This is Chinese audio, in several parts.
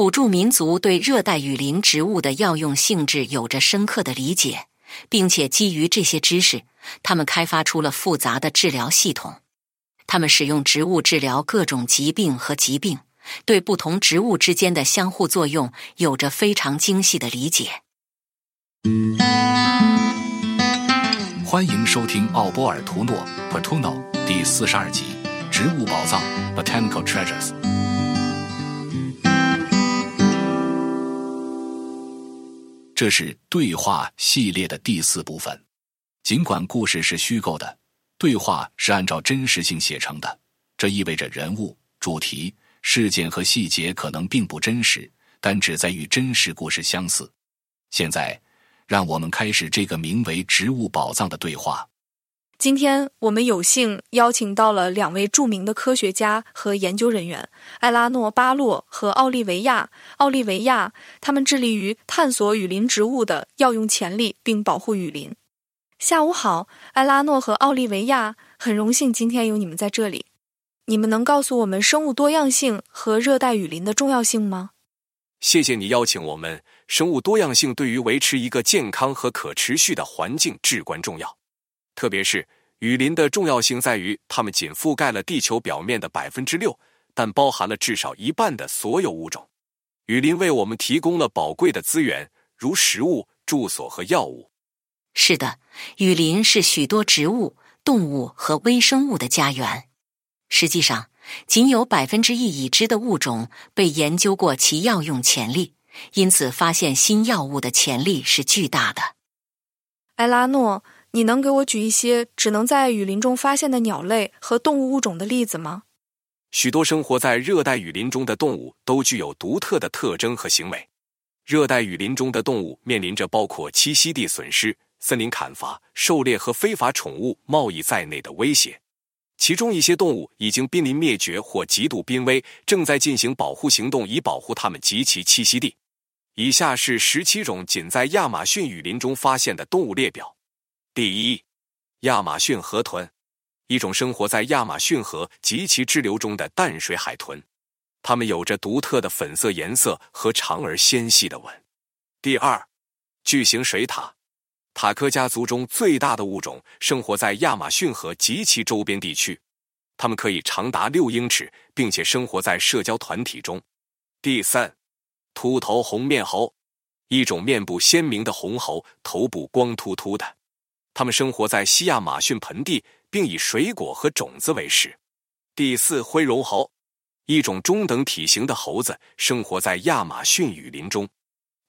土著民族对热带雨林植物的药用性质有着深刻的理解，并且基于这些知识，他们开发出了复杂的治疗系统。他们使用植物治疗各种疾病和疾病，对不同植物之间的相互作用有着非常精细的理解。欢迎收听奥波尔图诺 （Portuno） 第四十二集《植物宝藏》（Botanical Treasures）。这是对话系列的第四部分。尽管故事是虚构的，对话是按照真实性写成的。这意味着人物、主题、事件和细节可能并不真实，但只在与真实故事相似。现在，让我们开始这个名为“植物宝藏”的对话。今天我们有幸邀请到了两位著名的科学家和研究人员艾拉诺·巴洛和奥利维亚·奥利维亚，他们致力于探索雨林植物的药用潜力并保护雨林。下午好，艾拉诺和奥利维亚，很荣幸今天有你们在这里。你们能告诉我们生物多样性和热带雨林的重要性吗？谢谢你邀请我们。生物多样性对于维持一个健康和可持续的环境至关重要。特别是雨林的重要性在于，它们仅覆盖了地球表面的百分之六，但包含了至少一半的所有物种。雨林为我们提供了宝贵的资源，如食物、住所和药物。是的，雨林是许多植物、动物和微生物的家园。实际上，仅有百分之一已知的物种被研究过其药用潜力，因此发现新药物的潜力是巨大的。埃拉诺。你能给我举一些只能在雨林中发现的鸟类和动物物种的例子吗？许多生活在热带雨林中的动物都具有独特的特征和行为。热带雨林中的动物面临着包括栖息地损失、森林砍伐、狩猎和非法宠物贸易在内的威胁。其中一些动物已经濒临灭绝或极度濒危，正在进行保护行动以保护它们及其栖息地。以下是十七种仅在亚马逊雨林中发现的动物列表。第一，亚马逊河豚，一种生活在亚马逊河及其支流中的淡水海豚，它们有着独特的粉色颜色和长而纤细的吻。第二，巨型水獭，塔科家族中最大的物种，生活在亚马逊河及其周边地区，它们可以长达六英尺，并且生活在社交团体中。第三，秃头红面猴，一种面部鲜明的红猴，头部光秃秃的。它们生活在西亚马逊盆地，并以水果和种子为食。第四，灰绒猴，一种中等体型的猴子，生活在亚马逊雨林中。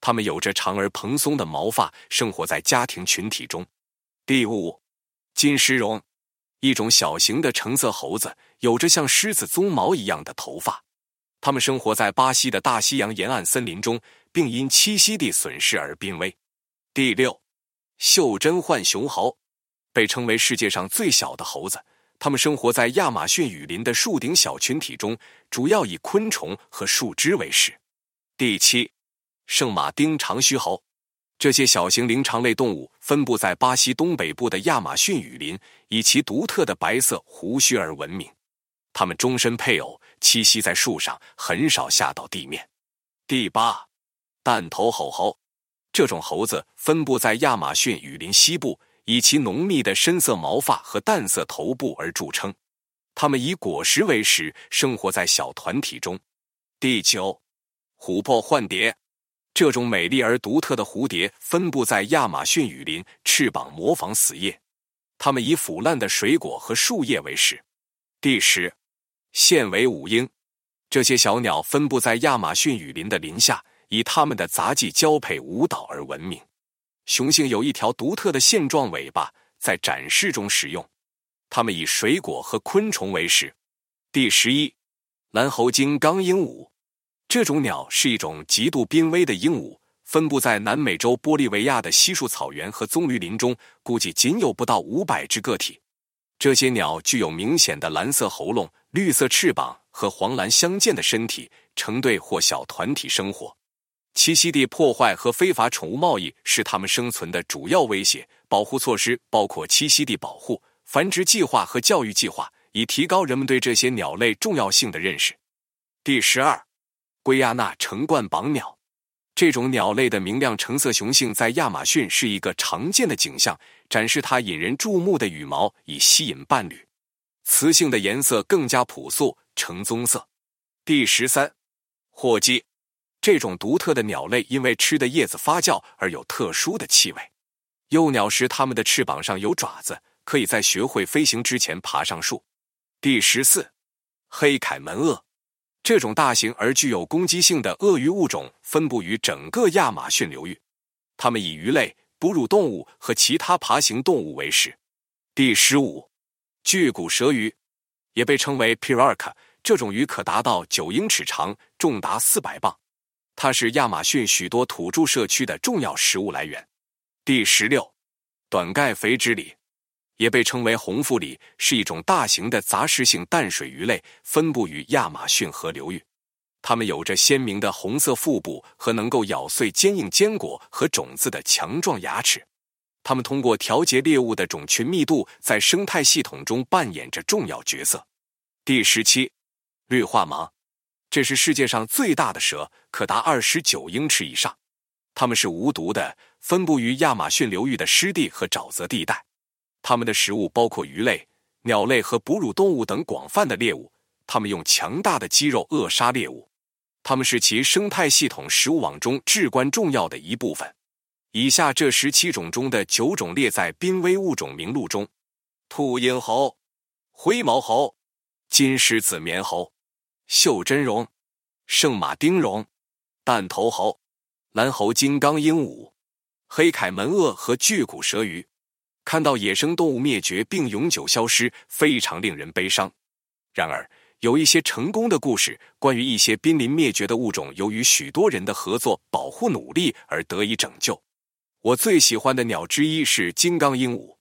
它们有着长而蓬松的毛发，生活在家庭群体中。第五，金狮绒，一种小型的橙色猴子，有着像狮子鬃毛一样的头发。它们生活在巴西的大西洋沿岸森林中，并因栖息地损失而濒危。第六。袖珍浣熊猴被称为世界上最小的猴子，它们生活在亚马逊雨林的树顶小群体中，主要以昆虫和树枝为食。第七，圣马丁长须猴，这些小型灵长类动物分布在巴西东北部的亚马逊雨林，以其独特的白色胡须而闻名。它们终身配偶，栖息在树上，很少下到地面。第八，弹头吼猴。这种猴子分布在亚马逊雨林西部，以其浓密的深色毛发和淡色头部而著称。它们以果实为食，生活在小团体中。第九，琥珀幻蝶，这种美丽而独特的蝴蝶分布在亚马逊雨林，翅膀模仿死叶。它们以腐烂的水果和树叶为食。第十，线尾舞鹰，这些小鸟分布在亚马逊雨林的林下。以它们的杂技交配舞蹈而闻名，雄性有一条独特的线状尾巴，在展示中使用。它们以水果和昆虫为食。第十一，蓝喉金刚鹦鹉，这种鸟是一种极度濒危的鹦鹉，分布在南美洲玻利维亚的稀树草原和棕榈林中，估计仅有不到五百只个体。这些鸟具有明显的蓝色喉咙、绿色翅膀和黄蓝相间的身体，成对或小团体生活。栖息地破坏和非法宠物贸易是它们生存的主要威胁。保护措施包括栖息地保护、繁殖计划和教育计划，以提高人们对这些鸟类重要性的认识。第十二，圭亚那橙冠榜鸟。这种鸟类的明亮橙色雄性在亚马逊是一个常见的景象，展示它引人注目的羽毛以吸引伴侣。雌性的颜色更加朴素，橙棕色。第十三，火鸡，这种独特的鸟类因为吃的叶子发酵而有特殊的气味。幼鸟时，它们的翅膀上有爪子，可以在学会飞行之前爬上树。第十四，黑凯门鳄。这种大型而具有攻击性的鳄鱼物种分布于整个亚马逊流域，它们以鱼类、哺乳动物和其他爬行动物为食。第十五，巨骨舌鱼，也被称为 Pirarca，这种鱼可达到九英尺长，重达四百磅，它是亚马逊许多土著社区的重要食物来源。第十六，短盖肥脂鲤。也被称为红腹鲤，是一种大型的杂食性淡水鱼类，分布于亚马逊河流域。它们有着鲜明的红色腹部和能够咬碎坚硬坚果和种子的强壮牙齿。它们通过调节猎物的种群密度，在生态系统中扮演着重要角色。第十七，绿化蟒，这是世界上最大的蛇，可达二十九英尺以上。它们是无毒的，分布于亚马逊流域的湿地和沼泽地带。它们的食物包括鱼类、鸟类和哺乳动物等广泛的猎物。它们用强大的肌肉扼杀猎物。它们是其生态系统食物网中至关重要的一部分。以下这十七种中的九种列在濒危物种名录中：秃鹰猴、灰毛猴、金狮子棉猴、袖珍绒、圣马丁绒、弹头猴、蓝猴金刚鹦鹉、黑凯门鳄和巨骨舌鱼。看到野生动物灭绝并永久消失，非常令人悲伤。然而，有一些成功的故事，关于一些濒临灭绝的物种，由于许多人的合作保护努力而得以拯救。我最喜欢的鸟之一是金刚鹦鹉。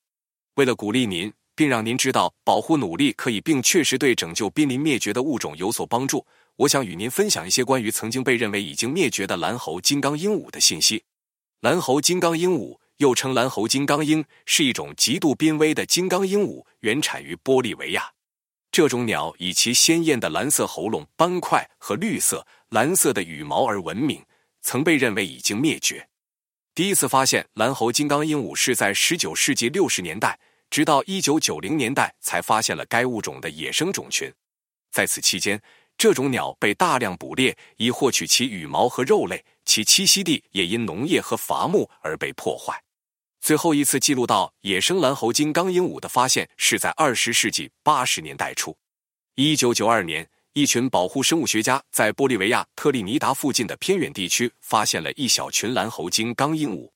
为了鼓励您，并让您知道保护努力可以并确实对拯救濒临灭绝的物种有所帮助，我想与您分享一些关于曾经被认为已经灭绝的蓝喉金刚鹦鹉的信息。蓝喉金刚鹦鹉。又称蓝喉金刚鹰，是一种极度濒危的金刚鹦鹉，原产于玻利维亚。这种鸟以其鲜艳的蓝色喉咙斑块和绿色、蓝色的羽毛而闻名，曾被认为已经灭绝。第一次发现蓝喉金刚鹦鹉是在19世纪60年代，直到1990年代才发现了该物种的野生种群。在此期间，这种鸟被大量捕猎，以获取其羽毛和肉类，其栖息地也因农业和伐木而被破坏。最后一次记录到野生蓝喉金刚鹦鹉的发现是在二十世纪八十年代初。一九九二年，一群保护生物学家在玻利维亚特立尼达附近的偏远地区发现了一小群蓝喉金刚鹦鹉。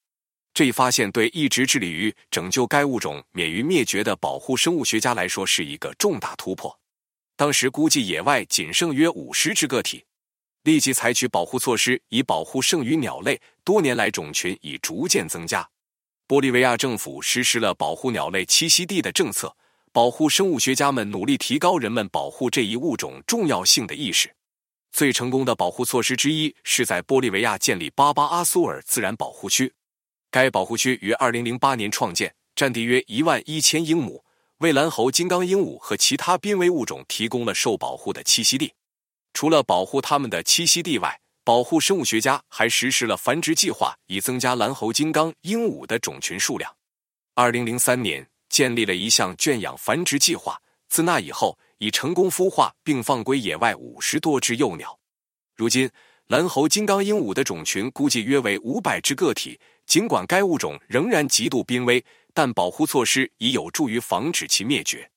这一发现对一直致力于拯救该物种免于灭绝的保护生物学家来说是一个重大突破。当时估计野外仅剩约五十只个体，立即采取保护措施以保护剩余鸟类。多年来，种群已逐渐增加。玻利维亚政府实施了保护鸟类栖息地的政策，保护生物学家们努力提高人们保护这一物种重要性的意识。最成功的保护措施之一是在玻利维亚建立巴巴阿苏尔自然保护区。该保护区于二零零八年创建，占地约一万一千英亩，为蓝喉金刚鹦鹉和其他濒危物种提供了受保护的栖息地。除了保护它们的栖息地外，保护生物学家还实施了繁殖计划，以增加蓝喉金刚鹦鹉的种群数量。二零零三年，建立了一项圈养繁殖计划。自那以后，已成功孵化并放归野外五十多只幼鸟。如今，蓝喉金刚鹦鹉的种群估计约为五百只个体。尽管该物种仍然极度濒危，但保护措施已有助于防止其灭绝。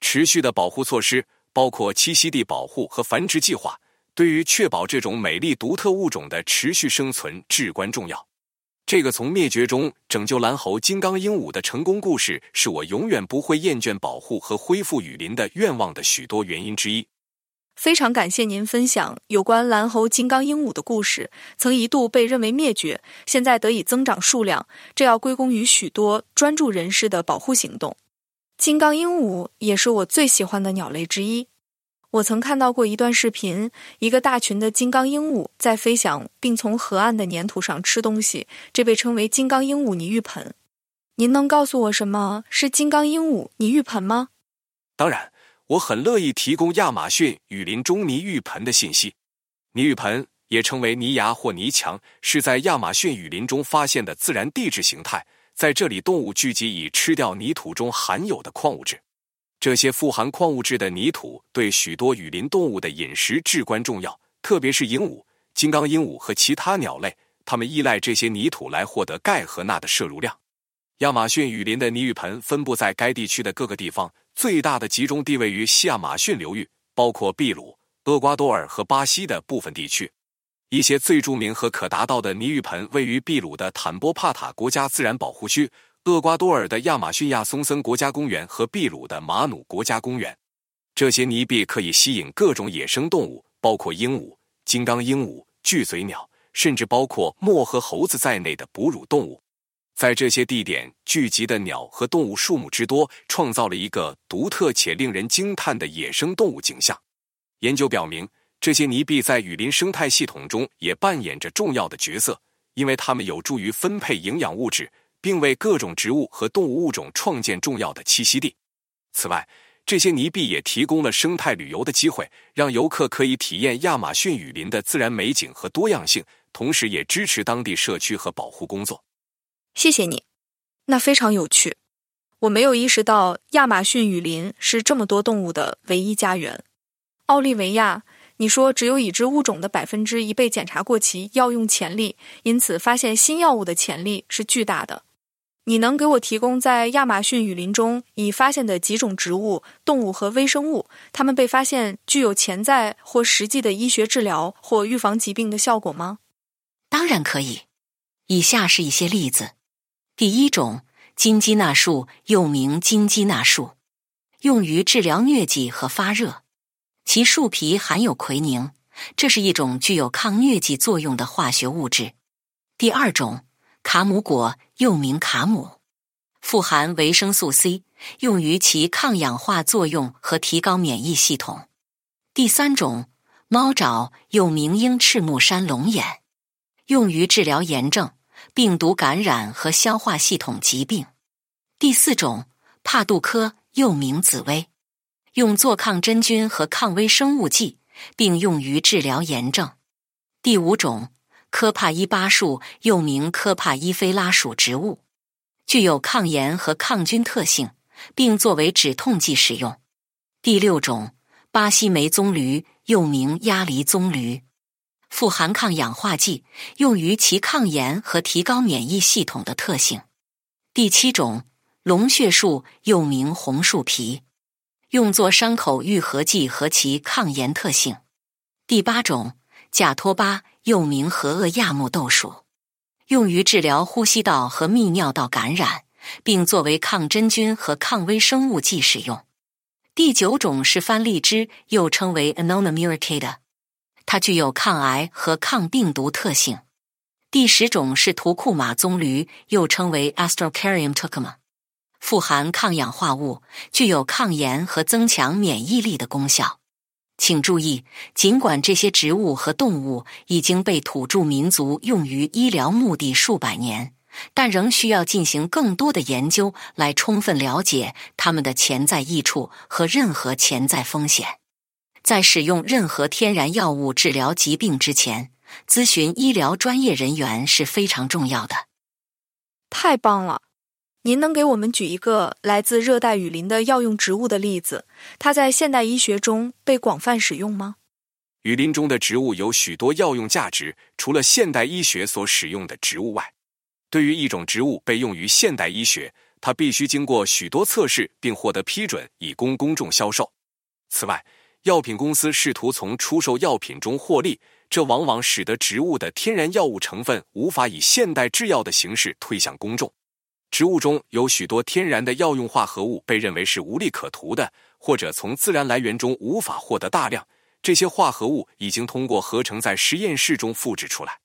持续的保护措施包括栖息地保护和繁殖计划。对于确保这种美丽独特物种的持续生存至关重要。这个从灭绝中拯救蓝喉金刚鹦鹉的成功故事，是我永远不会厌倦保护和恢复雨林的愿望的许多原因之一。非常感谢您分享有关蓝喉金刚鹦鹉的故事。曾一度被认为灭绝，现在得以增长数量，这要归功于许多专注人士的保护行动。金刚鹦鹉也是我最喜欢的鸟类之一。我曾看到过一段视频，一个大群的金刚鹦鹉在飞翔，并从河岸的粘土上吃东西，这被称为金刚鹦鹉泥浴盆。您能告诉我什么是金刚鹦鹉泥浴盆吗？当然，我很乐意提供亚马逊雨林中泥浴盆的信息。泥浴盆也称为泥崖或泥墙，是在亚马逊雨林中发现的自然地质形态。在这里，动物聚集以吃掉泥土中含有的矿物质。这些富含矿物质的泥土对许多雨林动物的饮食至关重要，特别是鹦鹉、金刚鹦鹉和其他鸟类，它们依赖这些泥土来获得钙和钠的摄入量。亚马逊雨林的泥浴盆分布在该地区的各个地方，最大的集中地位于西亚马逊流域，包括秘鲁、厄瓜多尔和巴西的部分地区。一些最著名和可达到的泥浴盆位于秘鲁的坦波帕塔国家自然保护区、厄瓜多尔的亚马逊亚松森国家公园和秘鲁的马努国家公园。这些泥壁可以吸引各种野生动物，包括鹦鹉、金刚鹦鹉、巨嘴鸟，甚至包括墨和猴子在内的哺乳动物。在这些地点聚集的鸟和动物数目之多，创造了一个独特且令人惊叹的野生动物景象。研究表明。这些泥壁在雨林生态系统中也扮演着重要的角色，因为它们有助于分配营养物质，并为各种植物和动物物种创建重要的栖息地。此外，这些泥壁也提供了生态旅游的机会，让游客可以体验亚马逊雨林的自然美景和多样性，同时也支持当地社区和保护工作。谢谢你，那非常有趣。我没有意识到亚马逊雨林是这么多动物的唯一家园。奥利维亚。你说只有已知物种的百分之一被检查过其药用潜力，因此发现新药物的潜力是巨大的。你能给我提供在亚马逊雨林中已发现的几种植物、动物和微生物，它们被发现具有潜在或实际的医学治疗或预防疾病的效果吗？当然可以。以下是一些例子：第一种，金鸡纳树，又名金鸡纳树，用于治疗疟疾和发热。其树皮含有奎宁，这是一种具有抗疟疾作用的化学物质。第二种，卡姆果又名卡姆，富含维生素 C，用于其抗氧化作用和提高免疫系统。第三种，猫爪又名鹰翅木山龙眼，用于治疗炎症、病毒感染和消化系统疾病。第四种，帕杜科又名紫薇。用作抗真菌和抗微生物剂，并用于治疗炎症。第五种，科帕伊巴树又名科帕伊菲拉属植物，具有抗炎和抗菌特性，并作为止痛剂使用。第六种，巴西莓棕榈又名鸭梨棕榈，富含抗氧化剂，用于其抗炎和提高免疫系统的特性。第七种，龙血树又名红树皮。用作伤口愈合剂和其抗炎特性。第八种，甲托巴又名和厄亚木豆属，用于治疗呼吸道和泌尿道感染，并作为抗真菌和抗微生物剂使用。第九种是番荔枝，又称为 Annona muricata，它具有抗癌和抗病毒特性。第十种是图库马棕榈，又称为 Astrocarium tucuma。富含抗氧化物，具有抗炎和增强免疫力的功效。请注意，尽管这些植物和动物已经被土著民族用于医疗目的数百年，但仍需要进行更多的研究来充分了解它们的潜在益处和任何潜在风险。在使用任何天然药物治疗疾病之前，咨询医疗专业人员是非常重要的。太棒了！您能给我们举一个来自热带雨林的药用植物的例子？它在现代医学中被广泛使用吗？雨林中的植物有许多药用价值，除了现代医学所使用的植物外，对于一种植物被用于现代医学，它必须经过许多测试并获得批准，以供公众销售。此外，药品公司试图从出售药品中获利，这往往使得植物的天然药物成分无法以现代制药的形式推向公众。植物中有许多天然的药用化合物被认为是无利可图的，或者从自然来源中无法获得大量。这些化合物已经通过合成在实验室中复制出来。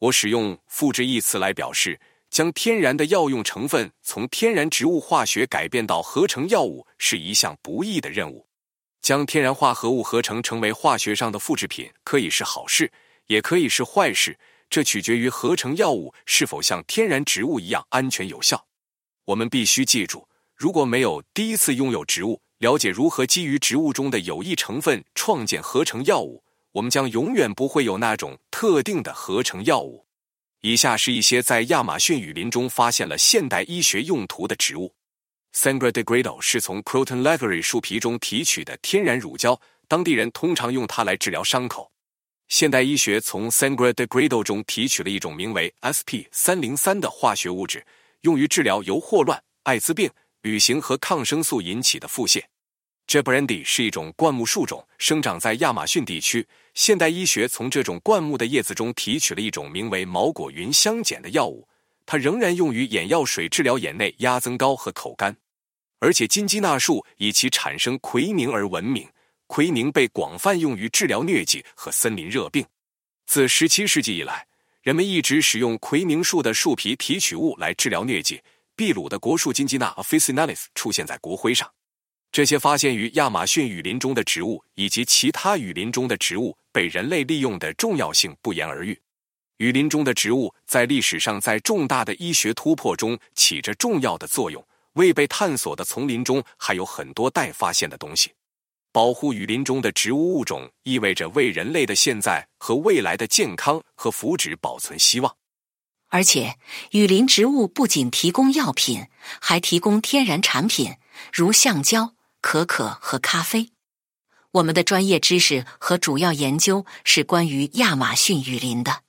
我使用“复制”一词来表示，将天然的药用成分从天然植物化学改变到合成药物是一项不易的任务。将天然化合物合成成为化学上的复制品，可以是好事，也可以是坏事。这取决于合成药物是否像天然植物一样安全有效。我们必须记住，如果没有第一次拥有植物，了解如何基于植物中的有益成分创建合成药物，我们将永远不会有那种特定的合成药物。以下是一些在亚马逊雨林中发现了现代医学用途的植物。Sangra de Gredo 是从 Croton Lavery 树皮中提取的天然乳胶，当地人通常用它来治疗伤口。现代医学从 Sangra de Gredo 中提取了一种名为 SP 三零三的化学物质，用于治疗由霍乱、艾滋病、旅行和抗生素引起的腹泻。Jabrandi 是一种灌木树种，生长在亚马逊地区。现代医学从这种灌木的叶子中提取了一种名为毛果云香碱的药物，它仍然用于眼药水治疗眼内压增高和口干。而且金鸡纳树以其产生奎宁而闻名，奎宁被广泛用于治疗疟疾和森林热病。自17世纪以来，人们一直使用奎宁树的树皮提取物来治疗疟疾。秘鲁的国树金鸡纳 officinalis 出现在国徽上。这些发现于亚马逊雨林中的植物，以及其他雨林中的植物被人类利用的重要性不言而喻。雨林中的植物在历史上在重大的医学突破中起着重要的作用。未被探索的丛林中还有很多待发现的东西。保护雨林中的植物物种，意味着为人类的现在和未来的健康和福祉保存希望。而且，雨林植物不仅提供药品，还提供天然产品，如橡胶。可可和咖啡。我们的专业知识和主要研究是关于亚马逊雨林的。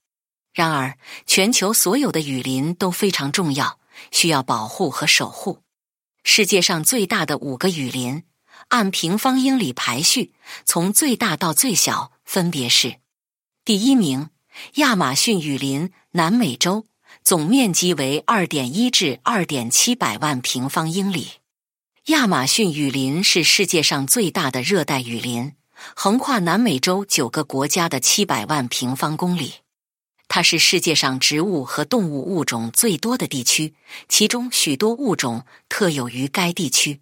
然而，全球所有的雨林都非常重要，需要保护和守护。世界上最大的五个雨林，按平方英里排序，从最大到最小，分别是：第一名，亚马逊雨林，南美洲，总面积为二点一至二点七百万平方英里。亚马逊雨林是世界上最大的热带雨林，横跨南美洲九个国家的七百万平方公里。它是世界上植物和动物物种最多的地区，其中许多物种特有于该地区。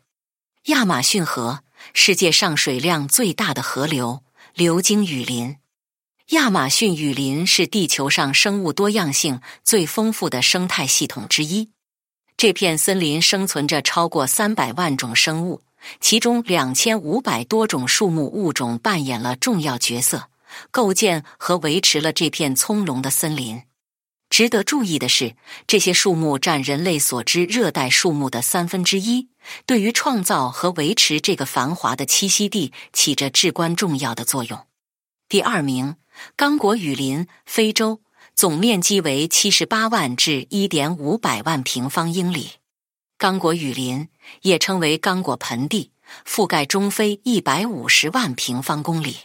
亚马逊河，世界上水量最大的河流，流经雨林。亚马逊雨林是地球上生物多样性最丰富的生态系统之一。这片森林生存着超过三百万种生物，其中两千五百多种树木物种扮演了重要角色，构建和维持了这片葱茏的森林。值得注意的是，这些树木占人类所知热带树木的三分之一，对于创造和维持这个繁华的栖息地起着至关重要的作用。第二名，刚果雨林，非洲。总面积为七十八万至一点五百万平方英里。刚果雨林也称为刚果盆地，覆盖中非一百五十万平方公里。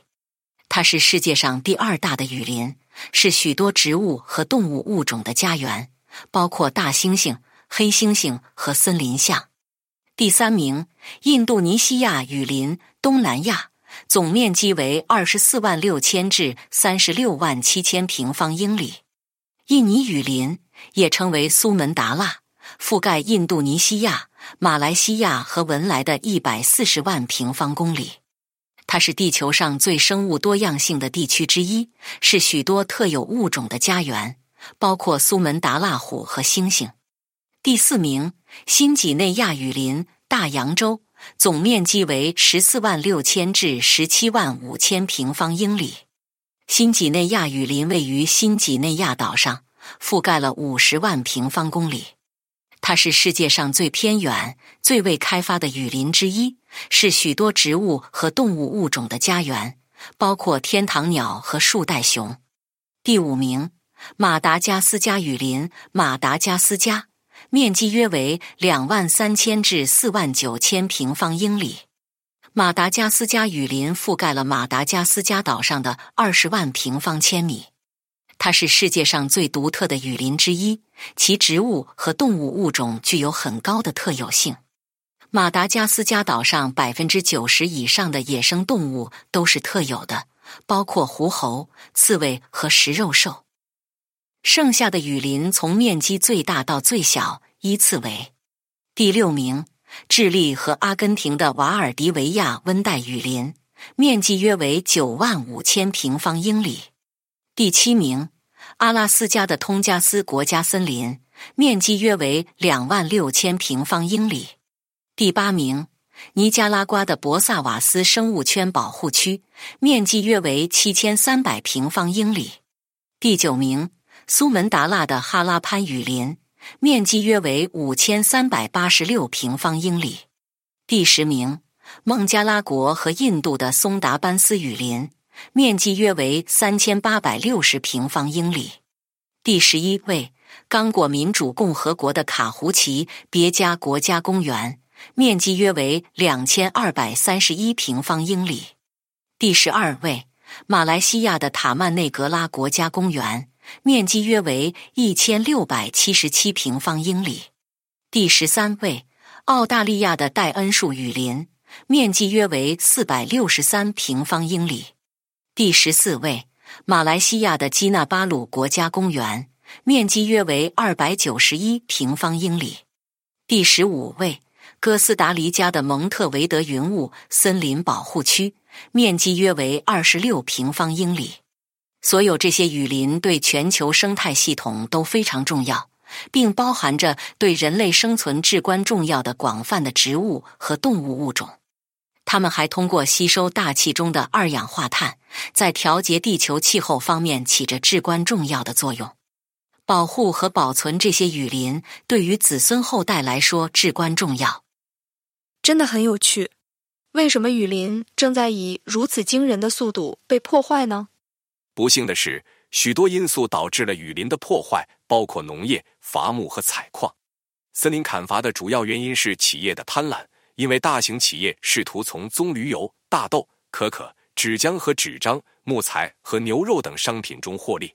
它是世界上第二大的雨林，是许多植物和动物物种的家园，包括大猩猩、黑猩猩和森林象。第三名，印度尼西亚雨林，东南亚。总面积为二十四万六千至三十六万七千平方英里。印尼雨林也称为苏门答腊，覆盖印度尼西亚、马来西亚和文莱的一百四十万平方公里。它是地球上最生物多样性的地区之一，是许多特有物种的家园，包括苏门答腊虎和猩猩。第四名，新几内亚雨林，大洋洲。总面积为十四万六千至十七万五千平方英里。新几内亚雨林位于新几内亚岛上，覆盖了五十万平方公里。它是世界上最偏远、最未开发的雨林之一，是许多植物和动物物种的家园，包括天堂鸟和树袋熊。第五名，马达加斯加雨林，马达加斯加。面积约为两万三千至四万九千平方英里。马达加斯加雨林覆盖了马达加斯加岛上的二十万平方千米，它是世界上最独特的雨林之一，其植物和动物物种具有很高的特有性。马达加斯加岛上百分之九十以上的野生动物都是特有的，包括狐猴、刺猬和食肉兽。剩下的雨林从面积最大到最小依次为：第六名，智利和阿根廷的瓦尔迪维亚温带雨林，面积约为九万五千平方英里；第七名，阿拉斯加的通加斯国家森林，面积约为两万六千平方英里；第八名，尼加拉瓜的博萨瓦斯生物圈保护区，面积约为七千三百平方英里。第九名，苏门答腊的哈拉潘雨林，面积约为五千三百八十六平方英里。第十名，孟加拉国和印度的松达班斯雨林，面积约为三千八百六十平方英里。第十一位，刚果民主共和国的卡胡奇别加国家公园。面积约为两千二百三十一平方英里。第十二位，马来西亚的塔曼内格拉国家公园，面积约为一千六百七十七平方英里。第十三位，澳大利亚的戴恩树雨林，面积约为四百六十三平方英里。第十四位，马来西亚的基纳巴鲁国家公园，面积约为二百九十一平方英里。第十五位。哥斯达黎加的蒙特维德云雾森林保护区面积约为二十六平方英里。所有这些雨林对全球生态系统都非常重要，并包含着对人类生存至关重要的广泛的植物和动物物种。它们还通过吸收大气中的二氧化碳，在调节地球气候方面起着至关重要的作用。保护和保存这些雨林，对于子孙后代来说至关重要。真的很有趣，为什么雨林正在以如此惊人的速度被破坏呢？不幸的是，许多因素导致了雨林的破坏，包括农业、伐木和采矿。森林砍伐的主要原因是企业的贪婪，因为大型企业试图从棕榈油、大豆、可可、纸浆和纸张、木材和牛肉等商品中获利。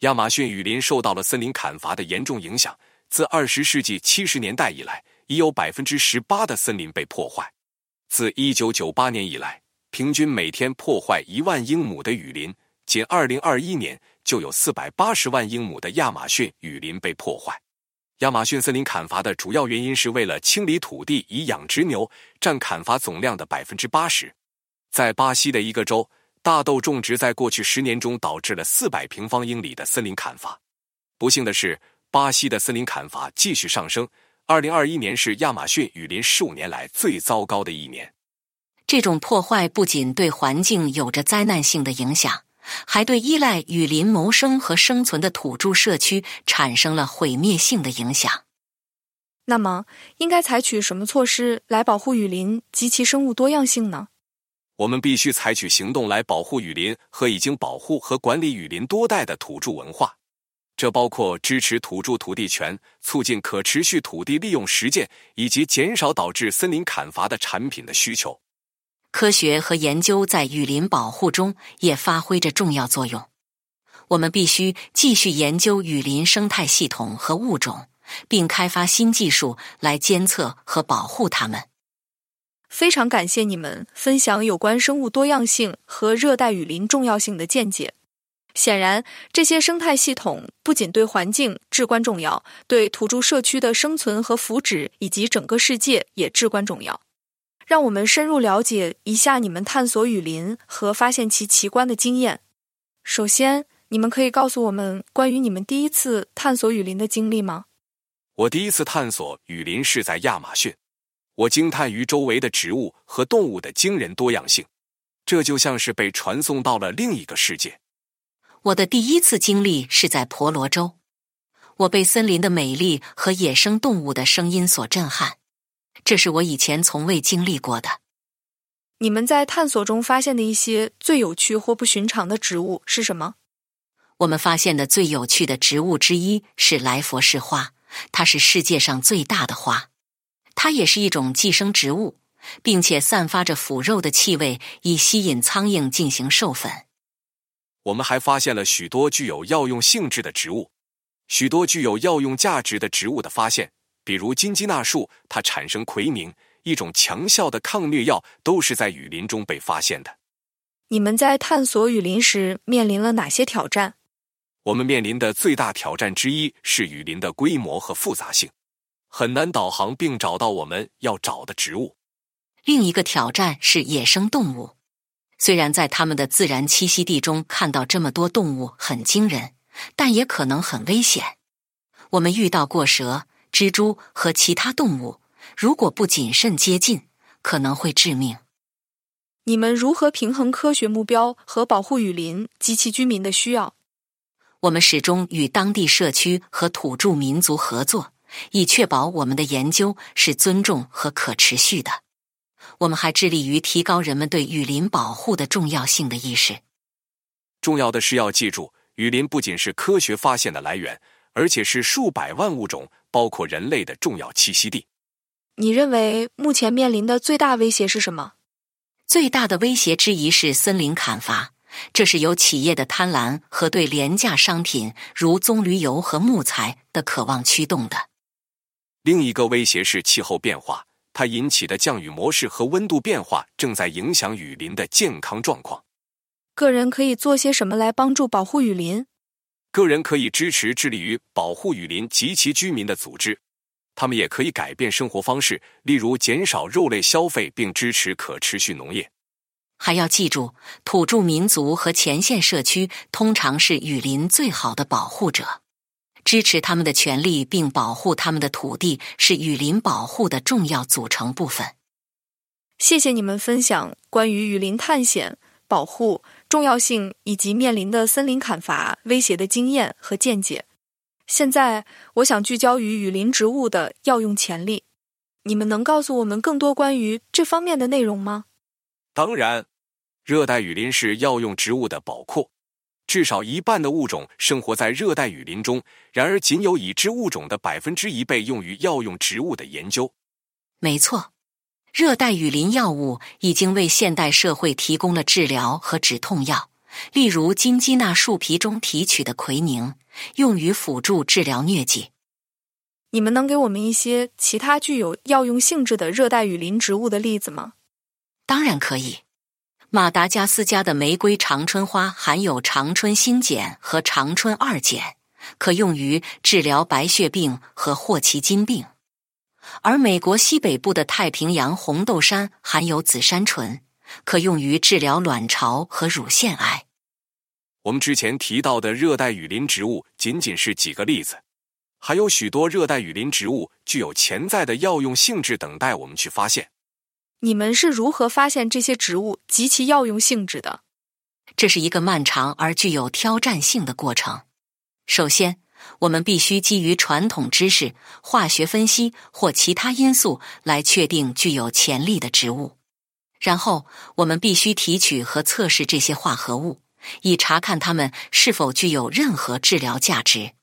亚马逊雨林受到了森林砍伐的严重影响，自二十世纪七十年代以来。已有百分之十八的森林被破坏。自一九九八年以来，平均每天破坏一万英亩的雨林。仅二零二一年就有四百八十万英亩的亚马逊雨林被破坏。亚马逊森林砍伐的主要原因是为了清理土地以养殖牛，占砍伐总量的百分之八十。在巴西的一个州，大豆种植在过去十年中导致了四百平方英里的森林砍伐。不幸的是，巴西的森林砍伐继续上升。二零二一年是亚马逊雨林十五年来最糟糕的一年。这种破坏不仅对环境有着灾难性的影响，还对依赖雨林谋生和生存的土著社区产生了毁灭性的影响。那么，应该采取什么措施来保护雨林及其生物多样性呢？我们必须采取行动来保护雨林和已经保护和管理雨林多代的土著文化。这包括支持土著土地权、促进可持续土地利用实践，以及减少导致森林砍伐的产品的需求。科学和研究在雨林保护中也发挥着重要作用。我们必须继续研究雨林生态系统和物种，并开发新技术来监测和保护它们。非常感谢你们分享有关生物多样性和热带雨林重要性的见解。显然，这些生态系统不仅对环境至关重要，对土著社区的生存和福祉以及整个世界也至关重要。让我们深入了解一下你们探索雨林和发现其奇观的经验。首先，你们可以告诉我们关于你们第一次探索雨林的经历吗？我第一次探索雨林是在亚马逊，我惊叹于周围的植物和动物的惊人多样性，这就像是被传送到了另一个世界。我的第一次经历是在婆罗洲，我被森林的美丽和野生动物的声音所震撼，这是我以前从未经历过的。你们在探索中发现的一些最有趣或不寻常的植物是什么？我们发现的最有趣的植物之一是来佛士花，它是世界上最大的花，它也是一种寄生植物，并且散发着腐肉的气味，以吸引苍蝇进行授粉。我们还发现了许多具有药用性质的植物，许多具有药用价值的植物的发现，比如金鸡纳树，它产生奎宁，一种强效的抗疟药，都是在雨林中被发现的。你们在探索雨林时面临了哪些挑战？我们面临的最大挑战之一是雨林的规模和复杂性，很难导航并找到我们要找的植物。另一个挑战是野生动物。虽然在他们的自然栖息地中看到这么多动物很惊人，但也可能很危险。我们遇到过蛇、蜘蛛和其他动物，如果不谨慎接近，可能会致命。你们如何平衡科学目标和保护雨林及其居民的需要？我们始终与当地社区和土著民族合作，以确保我们的研究是尊重和可持续的。我们还致力于提高人们对雨林保护的重要性的意识。重要的是要记住，雨林不仅是科学发现的来源，而且是数百万物种，包括人类的重要栖息地。你认为目前面临的最大威胁是什么？最大的威胁之一是森林砍伐，这是由企业的贪婪和对廉价商品如棕榈油和木材的渴望驱动的。另一个威胁是气候变化，它引起的降雨模式和温度变化正在影响雨林的健康状况。个人可以做些什么来帮助保护雨林？个人可以支持致力于保护雨林及其居民的组织。他们也可以改变生活方式，例如减少肉类消费，并支持可持续农业。还要记住，土著民族和前线社区通常是雨林最好的保护者。支持他们的权利并保护他们的土地是雨林保护的重要组成部分。谢谢你们分享关于雨林探险、保护重要性以及面临的森林砍伐威胁的经验和见解。现在，我想聚焦于雨林植物的药用潜力。你们能告诉我们更多关于这方面的内容吗？当然，热带雨林是药用植物的宝库，至少一半的物种生活在热带雨林中。然而，仅有已知物种的百分之一被用于药用植物的研究。没错，热带雨林药物已经为现代社会提供了治疗和止痛药。例如，金鸡纳树皮中提取的奎宁用于辅助治疗疟疾。你们能给我们一些其他具有药用性质的热带雨林植物的例子吗？当然可以。马达加斯加的玫瑰长春花含有长春新碱和长春二碱，可用于治疗白血病和霍奇金病。而美国西北部的太平洋红豆杉含有紫杉醇。可用于治疗卵巢和乳腺癌。我们之前提到的热带雨林植物仅仅是几个例子，还有许多热带雨林植物具有潜在的药用性质，等待我们去发现。你们是如何发现这些植物及其药用性质的？这是一个漫长而具有挑战性的过程。首先，我们必须基于传统知识、化学分析或其他因素来确定具有潜力的植物。然后，我们必须提取和测试这些化合物，以查看它们是否具有任何治疗价值。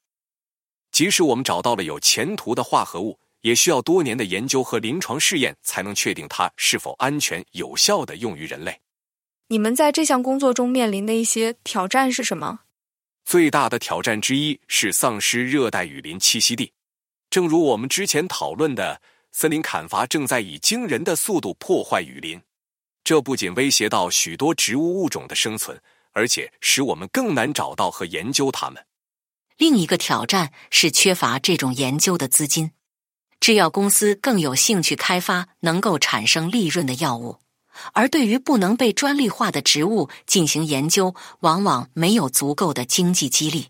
即使我们找到了有前途的化合物，也需要多年的研究和临床试验才能确定它是否安全有效的用于人类。你们在这项工作中面临的一些挑战是什么？最大的挑战之一是丧失热带雨林栖息地。正如我们之前讨论的，森林砍伐正在以惊人的速度破坏雨林。这不仅威胁到许多植物物种的生存，而且使我们更难找到和研究它们。另一个挑战是缺乏这种研究的资金。制药公司更有兴趣开发能够产生利润的药物，而对于不能被专利化的植物进行研究，往往没有足够的经济激励。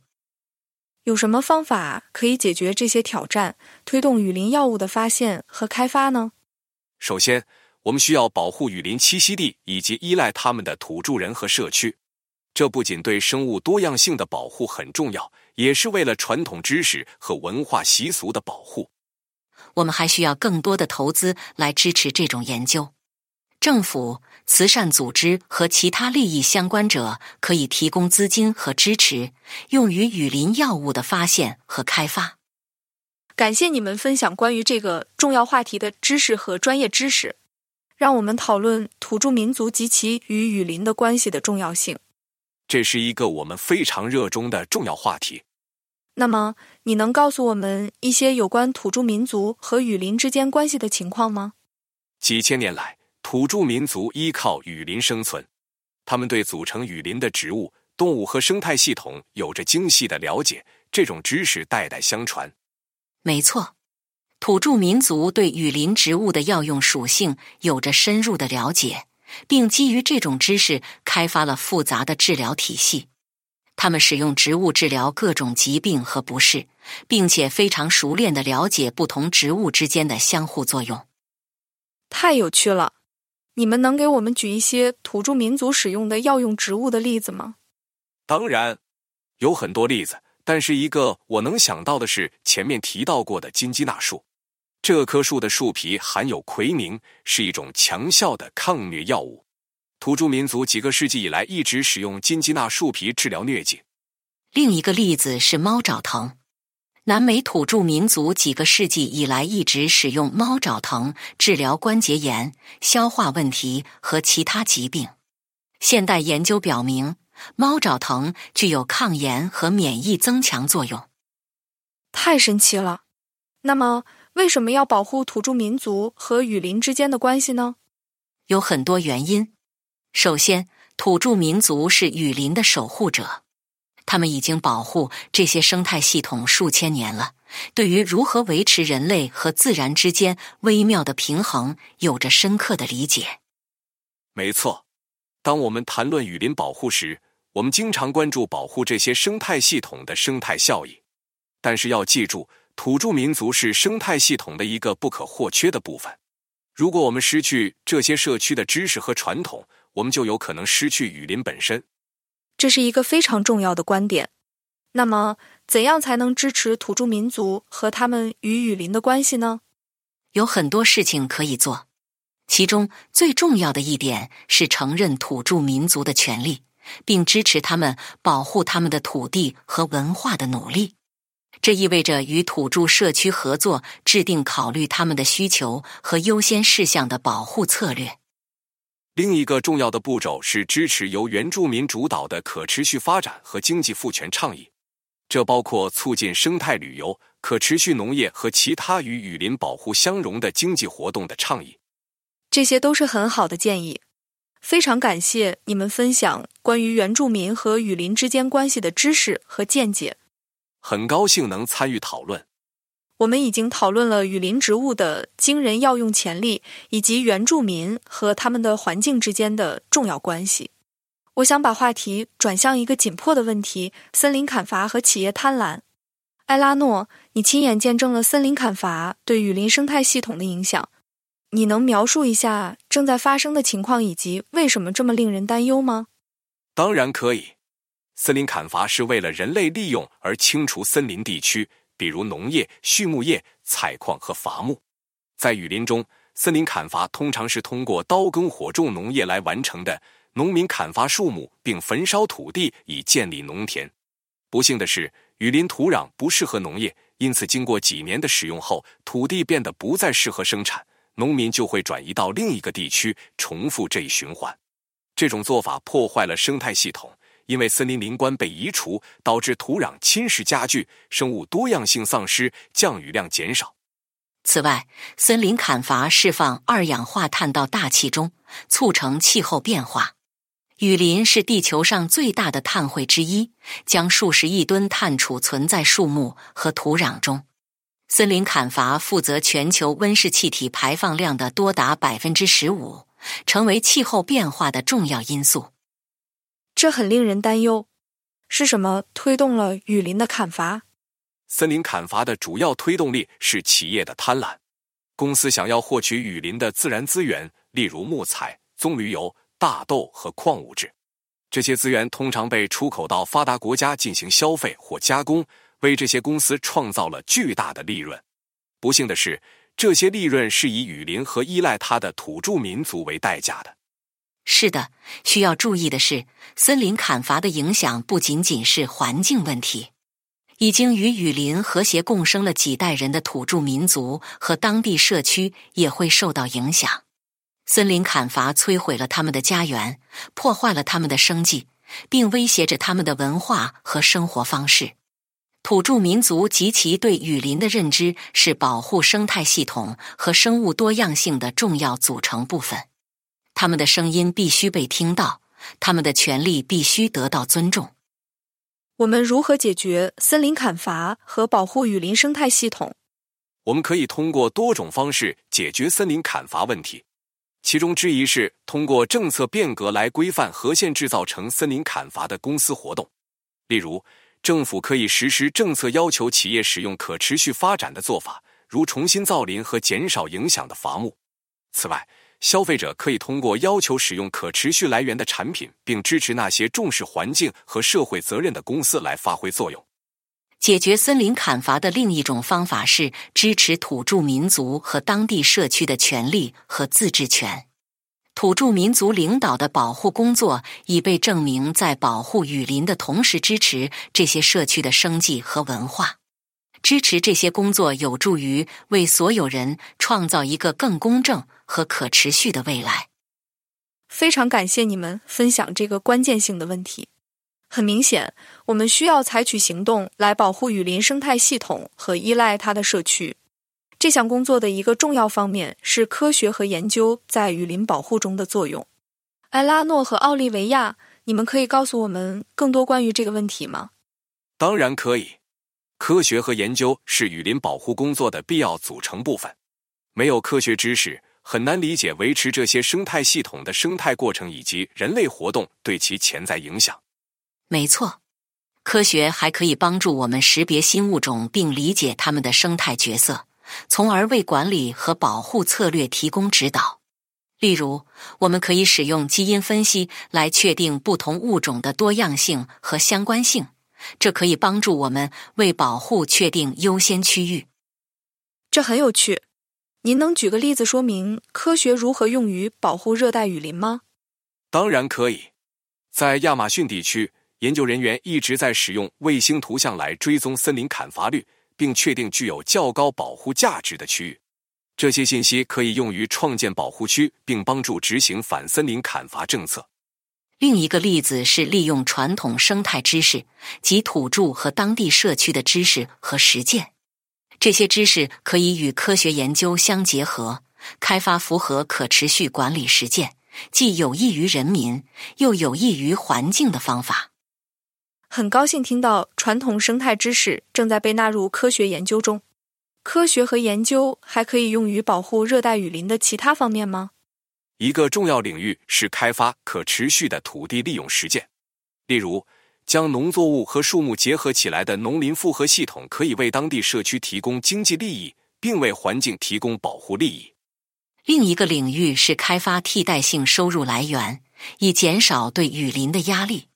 有什么方法可以解决这些挑战，推动雨林药物的发现和开发呢？首先。我们需要保护雨林栖息地以及依赖它们的土著人和社区，这不仅对生物多样性的保护很重要，也是为了传统知识和文化习俗的保护。我们还需要更多的投资来支持这种研究。政府、慈善组织和其他利益相关者可以提供资金和支持，用于雨林药物的发现和开发。感谢你们分享关于这个重要话题的知识和专业知识。让我们讨论土著民族及其与雨林的关系的重要性。这是一个我们非常热衷的重要话题。那么，你能告诉我们一些有关土著民族和雨林之间关系的情况吗？几千年来，土著民族依靠雨林生存，他们对组成雨林的植物、动物和生态系统有着精细的了解，这种知识代代相传。没错。土著民族对雨林植物的药用属性有着深入的了解，并基于这种知识开发了复杂的治疗体系。他们使用植物治疗各种疾病和不适，并且非常熟练的了解不同植物之间的相互作用。太有趣了！你们能给我们举一些土著民族使用的药用植物的例子吗？当然，有很多例子，但是一个我能想到的是前面提到过的金鸡纳树。这棵树的树皮含有奎宁，是一种强效的抗疟药物。土著民族几个世纪以来一直使用金鸡纳树皮治疗疟疾。另一个例子是猫爪藤，南美土著民族几个世纪以来一直使用猫爪藤治疗关节炎、消化问题和其他疾病。现代研究表明，猫爪藤具有抗炎和免疫增强作用。太神奇了！那么。为什么要保护土著民族和雨林之间的关系呢？有很多原因。首先，土著民族是雨林的守护者，他们已经保护这些生态系统数千年了，对于如何维持人类和自然之间微妙的平衡有着深刻的理解。没错，当我们谈论雨林保护时，我们经常关注保护这些生态系统的生态效益，但是要记住。土著民族是生态系统的一个不可或缺的部分。如果我们失去这些社区的知识和传统，我们就有可能失去雨林本身。这是一个非常重要的观点。那么，怎样才能支持土著民族和他们与雨林的关系呢？有很多事情可以做，其中最重要的一点是承认土著民族的权利，并支持他们保护他们的土地和文化的努力。这意味着与土著社区合作，制定考虑他们的需求和优先事项的保护策略。另一个重要的步骤是支持由原住民主导的可持续发展和经济赋权倡议，这包括促进生态旅游、可持续农业和其他与雨林保护相融的经济活动的倡议。这些都是很好的建议。非常感谢你们分享关于原住民和雨林之间关系的知识和见解。很高兴能参与讨论。我们已经讨论了雨林植物的惊人药用潜力，以及原住民和他们的环境之间的重要关系。我想把话题转向一个紧迫的问题：森林砍伐和企业贪婪。埃拉诺，你亲眼见证了森林砍伐对雨林生态系统的影响，你能描述一下正在发生的情况以及为什么这么令人担忧吗？当然可以。森林砍伐是为了人类利用而清除森林地区，比如农业、畜牧业、采矿和伐木。在雨林中，森林砍伐通常是通过刀耕火种农业来完成的。农民砍伐树木并焚烧土地以建立农田。不幸的是，雨林土壤不适合农业，因此经过几年的使用后，土地变得不再适合生产，农民就会转移到另一个地区，重复这一循环。这种做法破坏了生态系统。因为森林林冠被移除，导致土壤侵蚀加剧，生物多样性丧失，降雨量减少。此外，森林砍伐释放二氧化碳到大气中，促成气候变化。雨林是地球上最大的碳汇之一，将数十亿吨碳储存在树木和土壤中。森林砍伐负责全球温室气体排放量的多达百分之十五，成为气候变化的重要因素。这很令人担忧。是什么推动了雨林的砍伐？森林砍伐的主要推动力是企业的贪婪。公司想要获取雨林的自然资源，例如木材、棕榈油、大豆和矿物质。这些资源通常被出口到发达国家进行消费或加工，为这些公司创造了巨大的利润。不幸的是，这些利润是以雨林和依赖它的土著民族为代价的。是的，需要注意的是，森林砍伐的影响不仅仅是环境问题。已经与雨林和谐共生了几代人的土著民族和当地社区也会受到影响。森林砍伐摧毁了他们的家园，破坏了他们的生计，并威胁着他们的文化和生活方式。土著民族及其对雨林的认知是保护生态系统和生物多样性的重要组成部分。他们的声音必须被听到，他们的权利必须得到尊重。我们如何解决森林砍伐和保护雨林生态系统？我们可以通过多种方式解决森林砍伐问题，其中之一是通过政策变革来规范和限制造成森林砍伐的公司活动。例如，政府可以实施政策要求企业使用可持续发展的做法，如重新造林和减少影响的伐木。此外，消费者可以通过要求使用可持续来源的产品，并支持那些重视环境和社会责任的公司来发挥作用。解决森林砍伐的另一种方法是支持土著民族和当地社区的权利和自治权。土著民族领导的保护工作已被证明在保护雨林的同时支持这些社区的生计和文化。支持这些工作有助于为所有人创造一个更公正和可持续的未来。非常感谢你们分享这个关键性的问题。很明显，我们需要采取行动来保护雨林生态系统和依赖它的社区。这项工作的一个重要方面是科学和研究在雨林保护中的作用。埃拉诺和奥利维亚，你们可以告诉我们更多关于这个问题吗？当然可以。科学和研究是雨林保护工作的必要组成部分。没有科学知识，很难理解维持这些生态系统的生态过程以及人类活动对其潜在影响。没错，科学还可以帮助我们识别新物种，并理解它们的生态角色，从而为管理和保护策略提供指导。例如，我们可以使用基因分析来确定不同物种的多样性和相关性，这可以帮助我们为保护确定优先区域。这很有趣。您能举个例子说明科学如何用于保护热带雨林吗？当然可以，在亚马逊地区。研究人员一直在使用卫星图像来追踪森林砍伐率，并确定具有较高保护价值的区域。这些信息可以用于创建保护区，并帮助执行反森林砍伐政策。另一个例子是利用传统生态知识及土著和当地社区的知识和实践。这些知识可以与科学研究相结合，开发符合可持续管理实践，既有益于人民又有益于环境的方法。很高兴听到传统生态知识正在被纳入科学研究中。科学和研究还可以用于保护热带雨林的其他方面吗？一个重要领域是开发可持续的土地利用实践。例如，将农作物和树木结合起来的农林复合系统，可以为当地社区提供经济利益，并为环境提供保护利益。另一个领域是开发替代性收入来源，以减少对雨林的压力。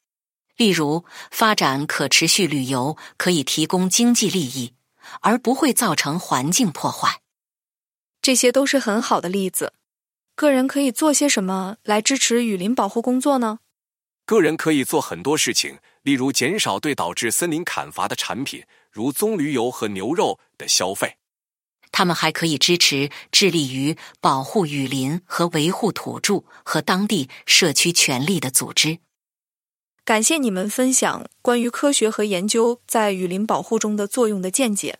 例如，发展可持续旅游可以提供经济利益，而不会造成环境破坏。这些都是很好的例子。个人可以做些什么来支持雨林保护工作呢？个人可以做很多事情，例如减少对导致森林砍伐的产品，如棕榈油和牛肉的消费。他们还可以支持致力于保护雨林和维护土著和当地社区权利的组织。感谢你们分享关于科学和研究在雨林保护中的作用的见解。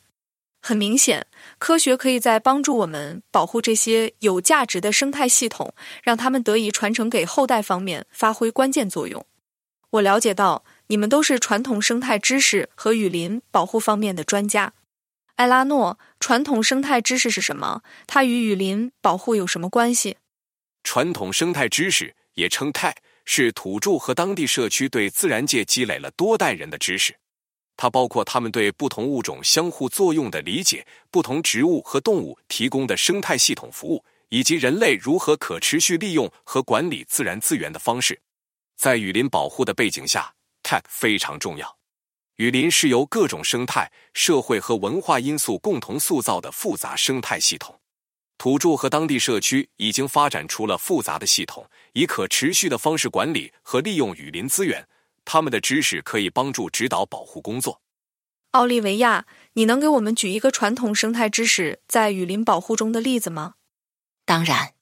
很明显，科学可以在帮助我们保护这些有价值的生态系统，让它们得以传承给后代方面发挥关键作用。我了解到你们都是传统生态知识和雨林保护方面的专家。艾拉诺，传统生态知识是什么？它与雨林保护有什么关系？传统生态知识也称泰。是土著和当地社区对自然界积累了多代人的知识，它包括他们对不同物种相互作用的理解、不同植物和动物提供的生态系统服务，以及人类如何可持续利用和管理自然资源的方式。在雨林保护的背景下，Tech 非常重要。雨林是由各种生态、社会和文化因素共同塑造的复杂生态系统。土著和当地社区已经发展出了复杂的系统，以可持续的方式管理和利用雨林资源。他们的知识可以帮助指导保护工作。奥利维亚，你能给我们举一个传统生态知识在雨林保护中的例子吗？当然，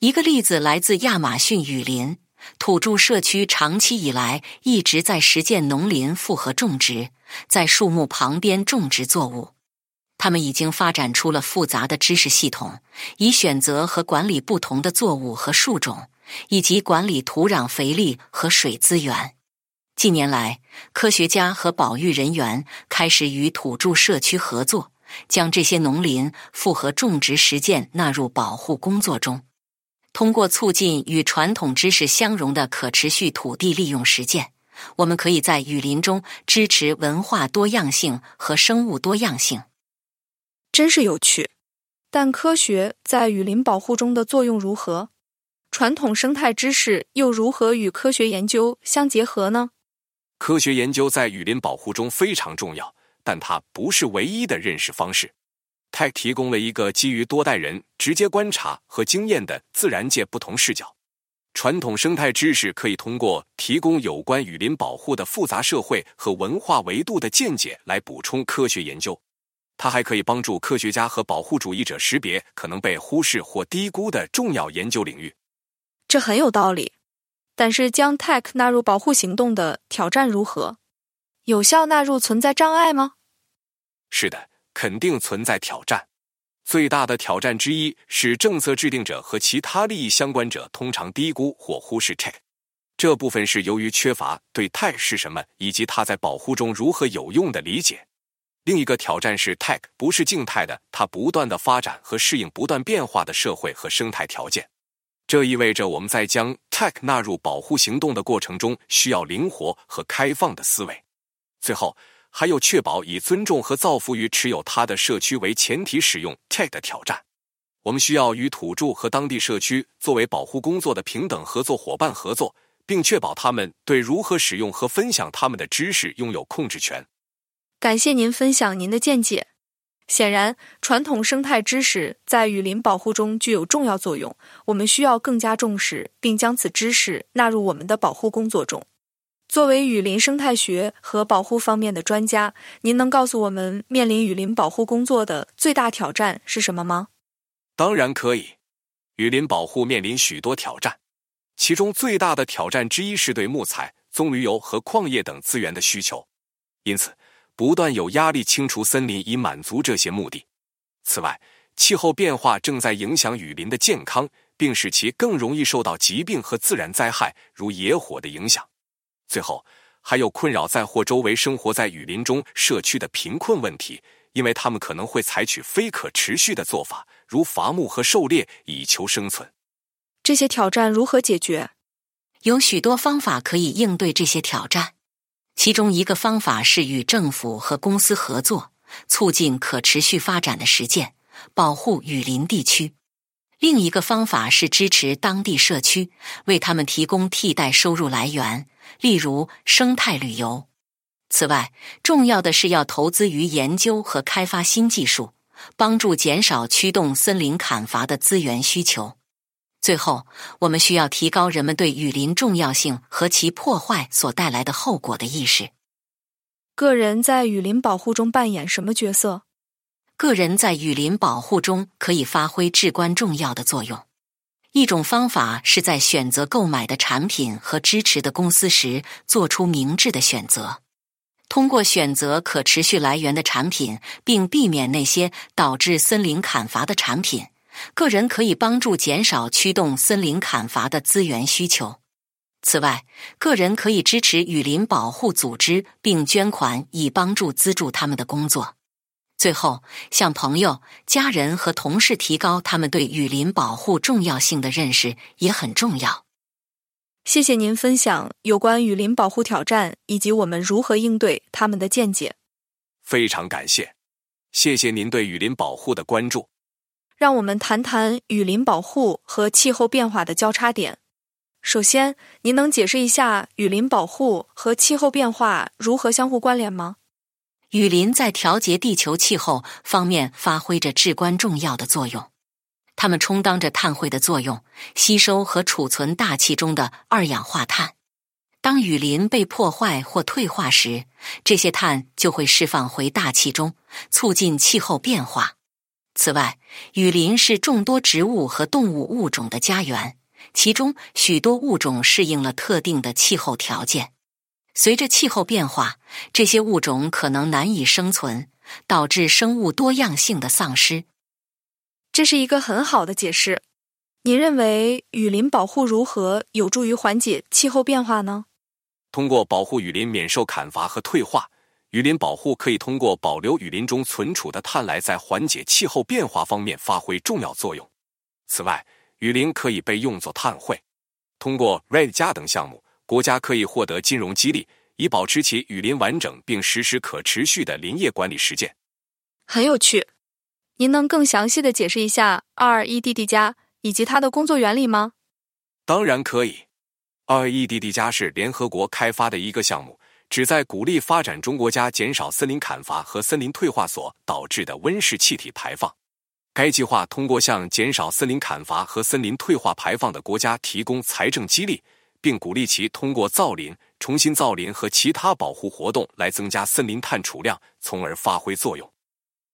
一个例子来自亚马逊雨林。土著社区长期以来一直在实践农林复合种植，在树木旁边种植作物。他们已经发展出了复杂的知识系统，以选择和管理不同的作物和树种，以及管理土壤肥力和水资源。近年来，科学家和保育人员开始与土著社区合作，将这些农林复合种植实践纳入保护工作中。通过促进与传统知识相融的可持续土地利用实践，我们可以在雨林中支持文化多样性和生物多样性。真是有趣，但科学在雨林保护中的作用如何？传统生态知识又如何与科学研究相结合呢？科学研究在雨林保护中非常重要，但它不是唯一的认识方式。它提供了一个基于多代人直接观察和经验的自然界不同视角。传统生态知识可以通过提供有关雨林保护的复杂社会和文化维度的见解来补充科学研究。它还可以帮助科学家和保护主义者识别可能被忽视或低估的重要研究领域。这很有道理。但是，将 Tech 纳入保护行动的挑战如何？有效纳入存在障碍吗？是的，肯定存在挑战。最大的挑战之一是政策制定者和其他利益相关者通常低估或忽视 Tech。这部分是由于缺乏对 Tech 是什么以及它在保护中如何有用的理解。另一个挑战是，Tech 不是静态的，它不断的发展和适应不断变化的社会和生态条件。这意味着我们在将 Tech 纳入保护行动的过程中，需要灵活和开放的思维。最后，还有确保以尊重和造福于持有它的社区为前提使用 Tech 的挑战。我们需要与土著和当地社区作为保护工作的平等合作伙伴合作，并确保他们对如何使用和分享他们的知识拥有控制权。感谢您分享您的见解。显然，传统生态知识在雨林保护中具有重要作用。我们需要更加重视，并将此知识纳入我们的保护工作中。作为雨林生态学和保护方面的专家，您能告诉我们面临雨林保护工作的最大挑战是什么吗？当然可以。雨林保护面临许多挑战，其中最大的挑战之一是对木材、棕榈油和矿业等资源的需求。因此。不断有压力清除森林以满足这些目的。此外，气候变化正在影响雨林的健康，并使其更容易受到疾病和自然灾害如野火的影响。最后，还有困扰在或周围生活在雨林中社区的贫困问题，因为他们可能会采取非可持续的做法，如伐木和狩猎以求生存。这些挑战如何解决？有许多方法可以应对这些挑战。其中一个方法是与政府和公司合作，促进可持续发展的实践，保护雨林地区；另一个方法是支持当地社区，为他们提供替代收入来源，例如生态旅游。此外，重要的是要投资于研究和开发新技术，帮助减少驱动森林砍伐的资源需求。最后，我们需要提高人们对雨林重要性和其破坏所带来的后果的意识。个人在雨林保护中扮演什么角色？个人在雨林保护中可以发挥至关重要的作用。一种方法是在选择购买的产品和支持的公司时，做出明智的选择。通过选择可持续来源的产品，并避免那些导致森林砍伐的产品。个人可以帮助减少驱动森林砍伐的资源需求。此外，个人可以支持雨林保护组织，并捐款以帮助资助他们的工作。最后，向朋友、家人和同事提高他们对雨林保护重要性的认识也很重要。谢谢您分享有关雨林保护挑战以及我们如何应对他们的见解。非常感谢，谢谢您对雨林保护的关注。让我们谈谈雨林保护和气候变化的交叉点。首先，您能解释一下雨林保护和气候变化如何相互关联吗？雨林在调节地球气候方面发挥着至关重要的作用，它们充当着碳汇的作用，吸收和储存大气中的二氧化碳。当雨林被破坏或退化时，这些碳就会释放回大气中，促进气候变化。此外，雨林是众多植物和动物物种的家园，其中许多物种适应了特定的气候条件。随着气候变化，这些物种可能难以生存，导致生物多样性的丧失。这是一个很好的解释。您认为雨林保护如何有助于缓解气候变化呢？通过保护雨林免受砍伐和退化。雨林保护可以通过保留雨林中存储的碳来在缓解气候变化方面发挥重要作用。此外，雨林可以被用作碳汇。通过 RED 加等项目，国家可以获得金融激励，以保持其雨林完整并实施可持续的林业管理实践。很有趣。您能更详细的解释一下 REDD 加以及它的工作原理吗？当然可以。REDD 加是联合国开发的一个项目，旨在鼓励发展中国家减少森林砍伐和森林退化所导致的温室气体排放。该计划通过向减少森林砍伐和森林退化排放的国家提供财政激励，并鼓励其通过造林、重新造林和其他保护活动来增加森林碳储量，从而发挥作用。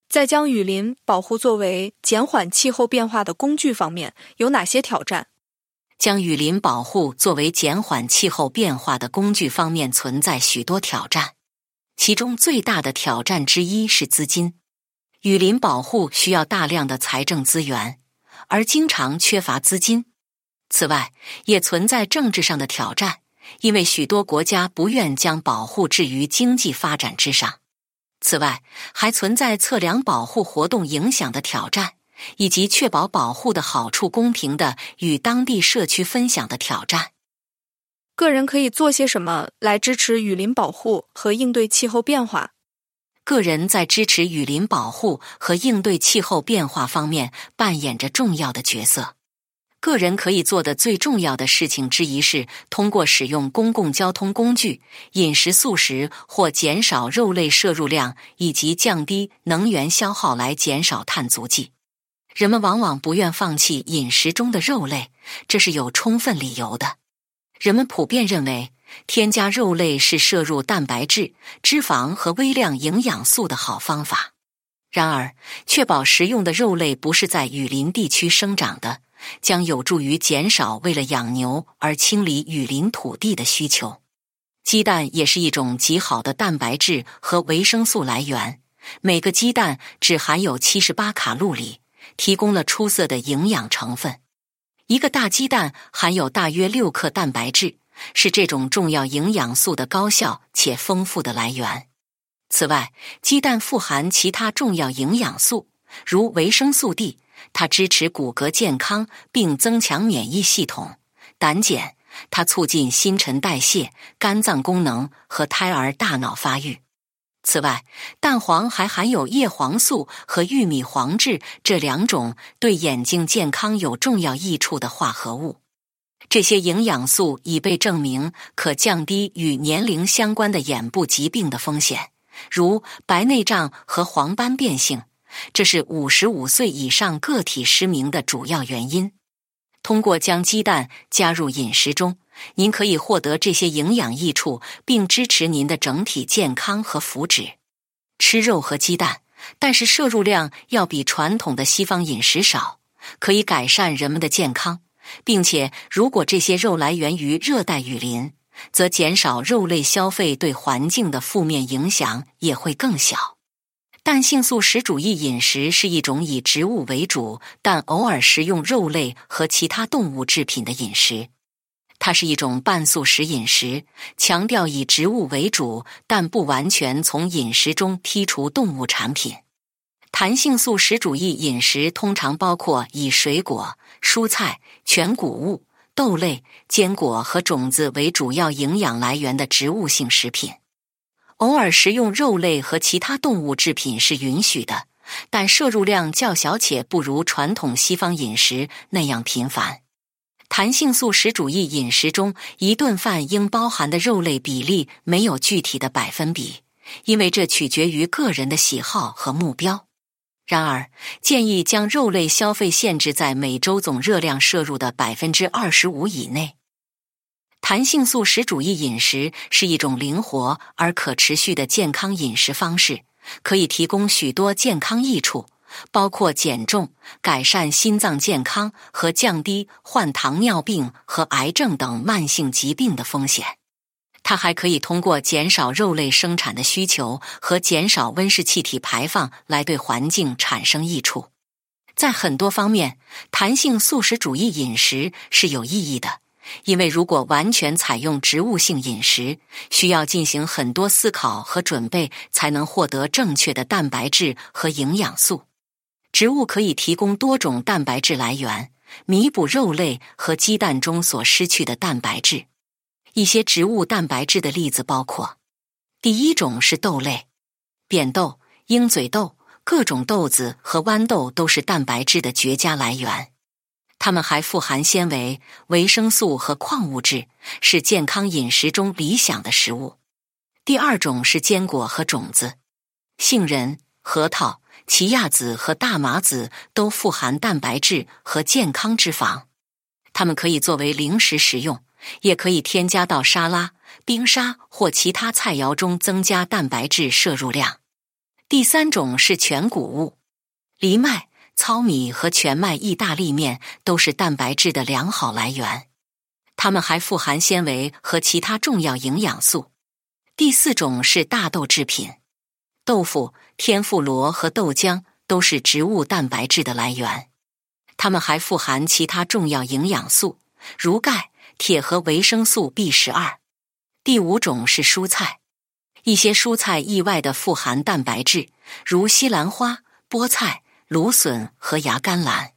在将雨林保护作为减缓气候变化的工具方面，有哪些挑战？将雨林保护作为减缓气候变化的工具方面存在许多挑战，其中最大的挑战之一是资金。雨林保护需要大量的财政资源，而经常缺乏资金。此外，也存在政治上的挑战，因为许多国家不愿将保护置于经济发展之上。此外，还存在测量保护活动影响的挑战。以及确保保护的好处公平的与当地社区分享的挑战。个人可以做些什么来支持雨林保护和应对气候变化？个人在支持雨林保护和应对气候变化方面扮演着重要的角色。个人可以做的最重要的事情之一是通过使用公共交通工具、饮食素食或减少肉类摄入量，以及降低能源消耗来减少碳足迹。人们往往不愿放弃饮食中的肉类，这是有充分理由的。人们普遍认为，添加肉类是摄入蛋白质、脂肪和微量营养素的好方法。然而，确保食用的肉类不是在雨林地区生长的，将有助于减少为了养牛而清理雨林土地的需求。鸡蛋也是一种极好的蛋白质和维生素来源，每个鸡蛋只含有七十八卡路里。提供了出色的营养成分。一个大鸡蛋含有大约六克蛋白质，是这种重要营养素的高效且丰富的来源。此外，鸡蛋富含其他重要营养素，如维生素 D，它支持骨骼健康并增强免疫系统；胆碱，它促进新陈代谢、肝脏功能和胎儿大脑发育。此外，蛋黄还含有叶黄素和玉米黄质这两种对眼睛健康有重要益处的化合物。这些营养素已被证明可降低与年龄相关的眼部疾病的风险，如白内障和黄斑变性，这是五十五岁以上个体失明的主要原因。通过将鸡蛋加入饮食中。您可以获得这些营养益处，并支持您的整体健康和福祉。吃肉和鸡蛋，但是摄入量要比传统的西方饮食少，可以改善人们的健康，并且如果这些肉来源于热带雨林，则减少肉类消费对环境的负面影响也会更小。蛋性素食主义饮食是一种以植物为主，但偶尔食用肉类和其他动物制品的饮食。它是一种半素食饮食，强调以植物为主，但不完全从饮食中剔除动物产品。弹性素食主义饮食通常包括以水果、蔬菜、全谷物、豆类、坚果和种子为主要营养来源的植物性食品。偶尔食用肉类和其他动物制品是允许的，但摄入量较小，且不如传统西方饮食那样频繁。弹性素食主义饮食中，一顿饭应包含的肉类比例没有具体的百分比，因为这取决于个人的喜好和目标。然而，建议将肉类消费限制在每周总热量摄入的百分之二十五以内。弹性素食主义饮食是一种灵活而可持续的健康饮食方式，可以提供许多健康益处。包括减重、改善心脏健康和降低患糖尿病和癌症等慢性疾病的风险。它还可以通过减少肉类生产的需求和减少温室气体排放来对环境产生益处。在很多方面，弹性素食主义饮食是有意义的，因为如果完全采用植物性饮食，需要进行很多思考和准备才能获得正确的蛋白质和营养素。植物可以提供多种蛋白质来源，弥补肉类和鸡蛋中所失去的蛋白质。一些植物蛋白质的例子包括：第一种是豆类，扁豆、鹰嘴豆、各种豆子和豌豆都是蛋白质的绝佳来源。它们还富含纤维、维生素和矿物质，是健康饮食中理想的食物。第二种是坚果和种子，杏仁、核桃、奇亚籽和大麻籽都富含蛋白质和健康脂肪，它们可以作为零食食用，也可以添加到沙拉、冰沙或其他菜肴中，增加蛋白质摄入量。第三种是全谷物，藜麦。糙米和全麦意大利面都是蛋白质的良好来源，它们还富含纤维和其他重要营养素。第四种是大豆制品，豆腐、天妇罗和豆浆都是植物蛋白质的来源，它们还富含其他重要营养素，如钙、铁和维生素 B 十二。第五种是蔬菜，一些蔬菜意外的富含蛋白质，如西兰花、菠菜。芦笋和芽甘蓝，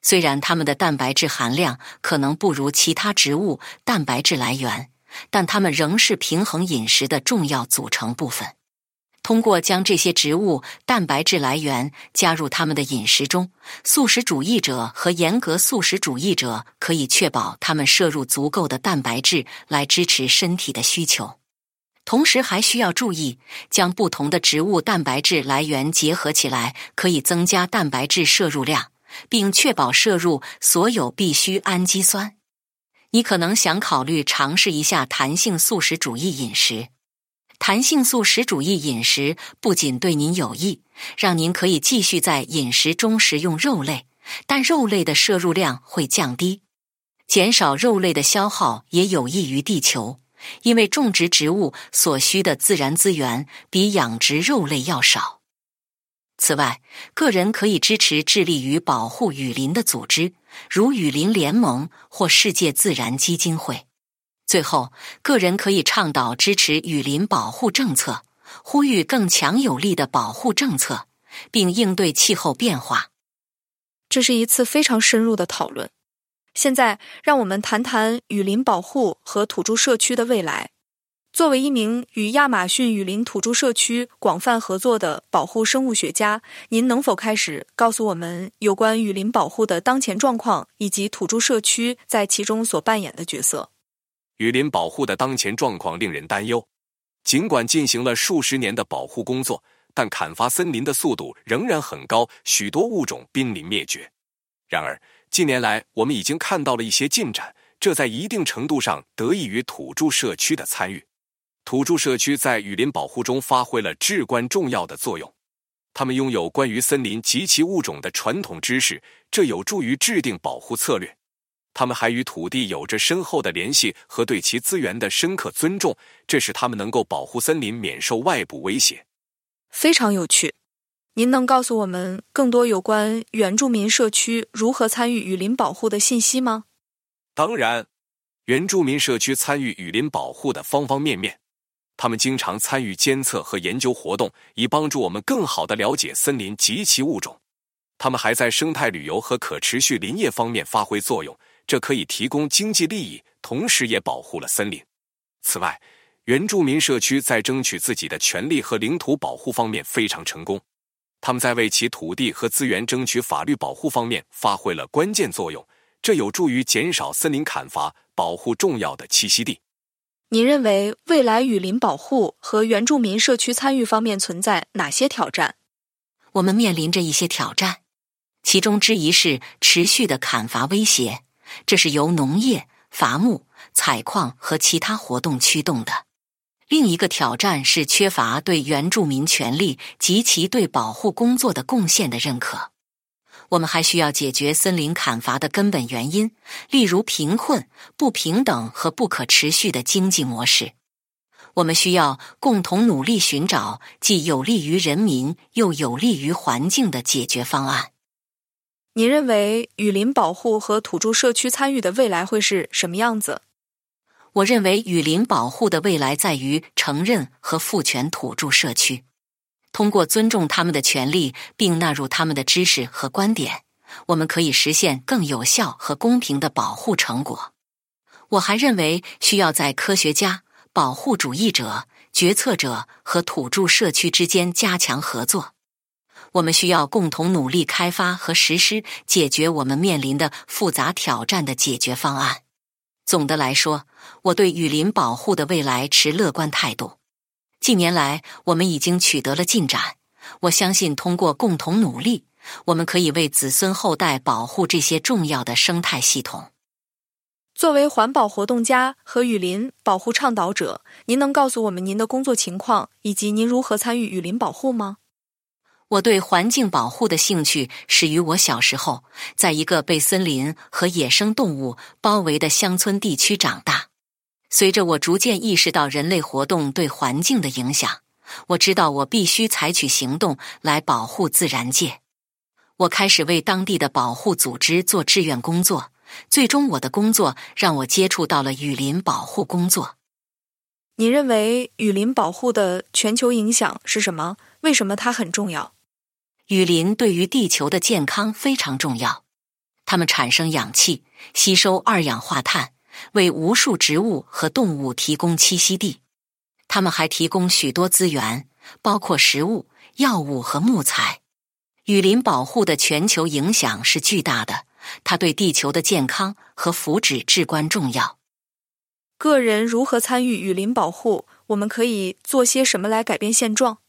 虽然它们的蛋白质含量可能不如其他植物蛋白质来源，但它们仍是平衡饮食的重要组成部分。通过将这些植物蛋白质来源加入他们的饮食中，素食主义者和严格素食主义者可以确保他们摄入足够的蛋白质来支持身体的需求。同时还需要注意，将不同的植物蛋白质来源结合起来，可以增加蛋白质摄入量，并确保摄入所有必需氨基酸。你可能想考虑尝试一下弹性素食主义饮食。弹性素食主义饮食不仅对您有益，让您可以继续在饮食中食用肉类，但肉类的摄入量会降低，减少肉类的消耗也有益于地球。因为种植植物所需的自然资源比养殖肉类要少。此外，个人可以支持致力于保护雨林的组织，如雨林联盟或世界自然基金会。最后，个人可以倡导支持雨林保护政策，呼吁更强有力的保护政策，并应对气候变化。这是一次非常深入的讨论。现在，让我们谈谈雨林保护和土著社区的未来。作为一名与亚马逊雨林土著社区广泛合作的保护生物学家，您能否开始告诉我们有关雨林保护的当前状况以及土著社区在其中所扮演的角色？雨林保护的当前状况令人担忧。尽管进行了数十年的保护工作，但砍伐森林的速度仍然很高，许多物种濒临灭绝。然而，近年来，我们已经看到了一些进展，这在一定程度上得益于土著社区的参与。土著社区在雨林保护中发挥了至关重要的作用，他们拥有关于森林及其物种的传统知识，这有助于制定保护策略。他们还与土地有着深厚的联系和对其资源的深刻尊重，这使他们能够保护森林免受外部威胁。非常有趣。您能告诉我们更多有关原住民社区如何参与雨林保护的信息吗？当然，原住民社区参与雨林保护的方方面面。他们经常参与监测和研究活动，以帮助我们更好的了解森林及其物种。他们还在生态旅游和可持续林业方面发挥作用，这可以提供经济利益，同时也保护了森林。此外，原住民社区在争取自己的权利和领土保护方面非常成功。他们在为其土地和资源争取法律保护方面发挥了关键作用，这有助于减少森林砍伐，保护重要的栖息地。您认为未来雨林保护和原住民社区参与方面存在哪些挑战？我们面临着一些挑战，其中之一是持续的砍伐威胁，这是由农业、伐木、采矿和其他活动驱动的。另一个挑战是缺乏对原住民权利及其对保护工作的贡献的认可。我们还需要解决森林砍伐的根本原因，例如贫困、不平等和不可持续的经济模式。我们需要共同努力寻找既有利于人民又有利于环境的解决方案。您认为雨林保护和土著社区参与的未来会是什么样子？我认为雨林保护的未来在于承认和赋权土著社区，通过尊重他们的权利并纳入他们的知识和观点，我们可以实现更有效和公平的保护成果。我还认为需要在科学家、保护主义者、决策者和土著社区之间加强合作。我们需要共同努力开发和实施解决我们面临的复杂挑战的解决方案。总的来说，我对雨林保护的未来持乐观态度。近年来，我们已经取得了进展。我相信，通过共同努力，我们可以为子孙后代保护这些重要的生态系统。作为环保活动家和雨林保护倡导者，您能告诉我们您的工作情况以及您如何参与雨林保护吗？我对环境保护的兴趣始于我小时候，在一个被森林和野生动物包围的乡村地区长大。随着我逐渐意识到人类活动对环境的影响，我知道我必须采取行动来保护自然界。我开始为当地的保护组织做志愿工作。最终，我的工作让我接触到了雨林保护工作。你认为雨林保护的全球影响是什么？为什么它很重要？雨林对于地球的健康非常重要，它们产生氧气，吸收二氧化碳，为无数植物和动物提供栖息地。它们还提供许多资源，包括食物、药物和木材。雨林保护的全球影响是巨大的。它对地球的健康和福祉至关重要。个人如何参与雨林保护？我们可以做些什么来改变现状？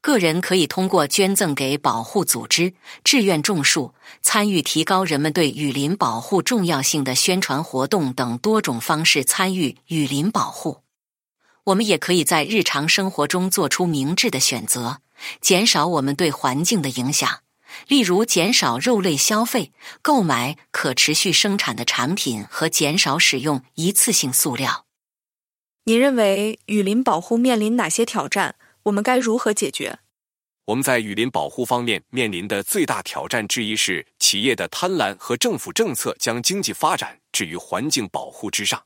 个人可以通过捐赠给保护组织、志愿种树、参与提高人们对雨林保护重要性的宣传活动等多种方式参与雨林保护。我们也可以在日常生活中做出明智的选择，减少我们对环境的影响。例如，减少肉类消费，购买可持续生产的产品和减少使用一次性塑料。你认为雨林保护面临哪些挑战？我们该如何解决？我们在雨林保护方面面临的最大挑战之一是企业的贪婪和政府政策将经济发展置于环境保护之上。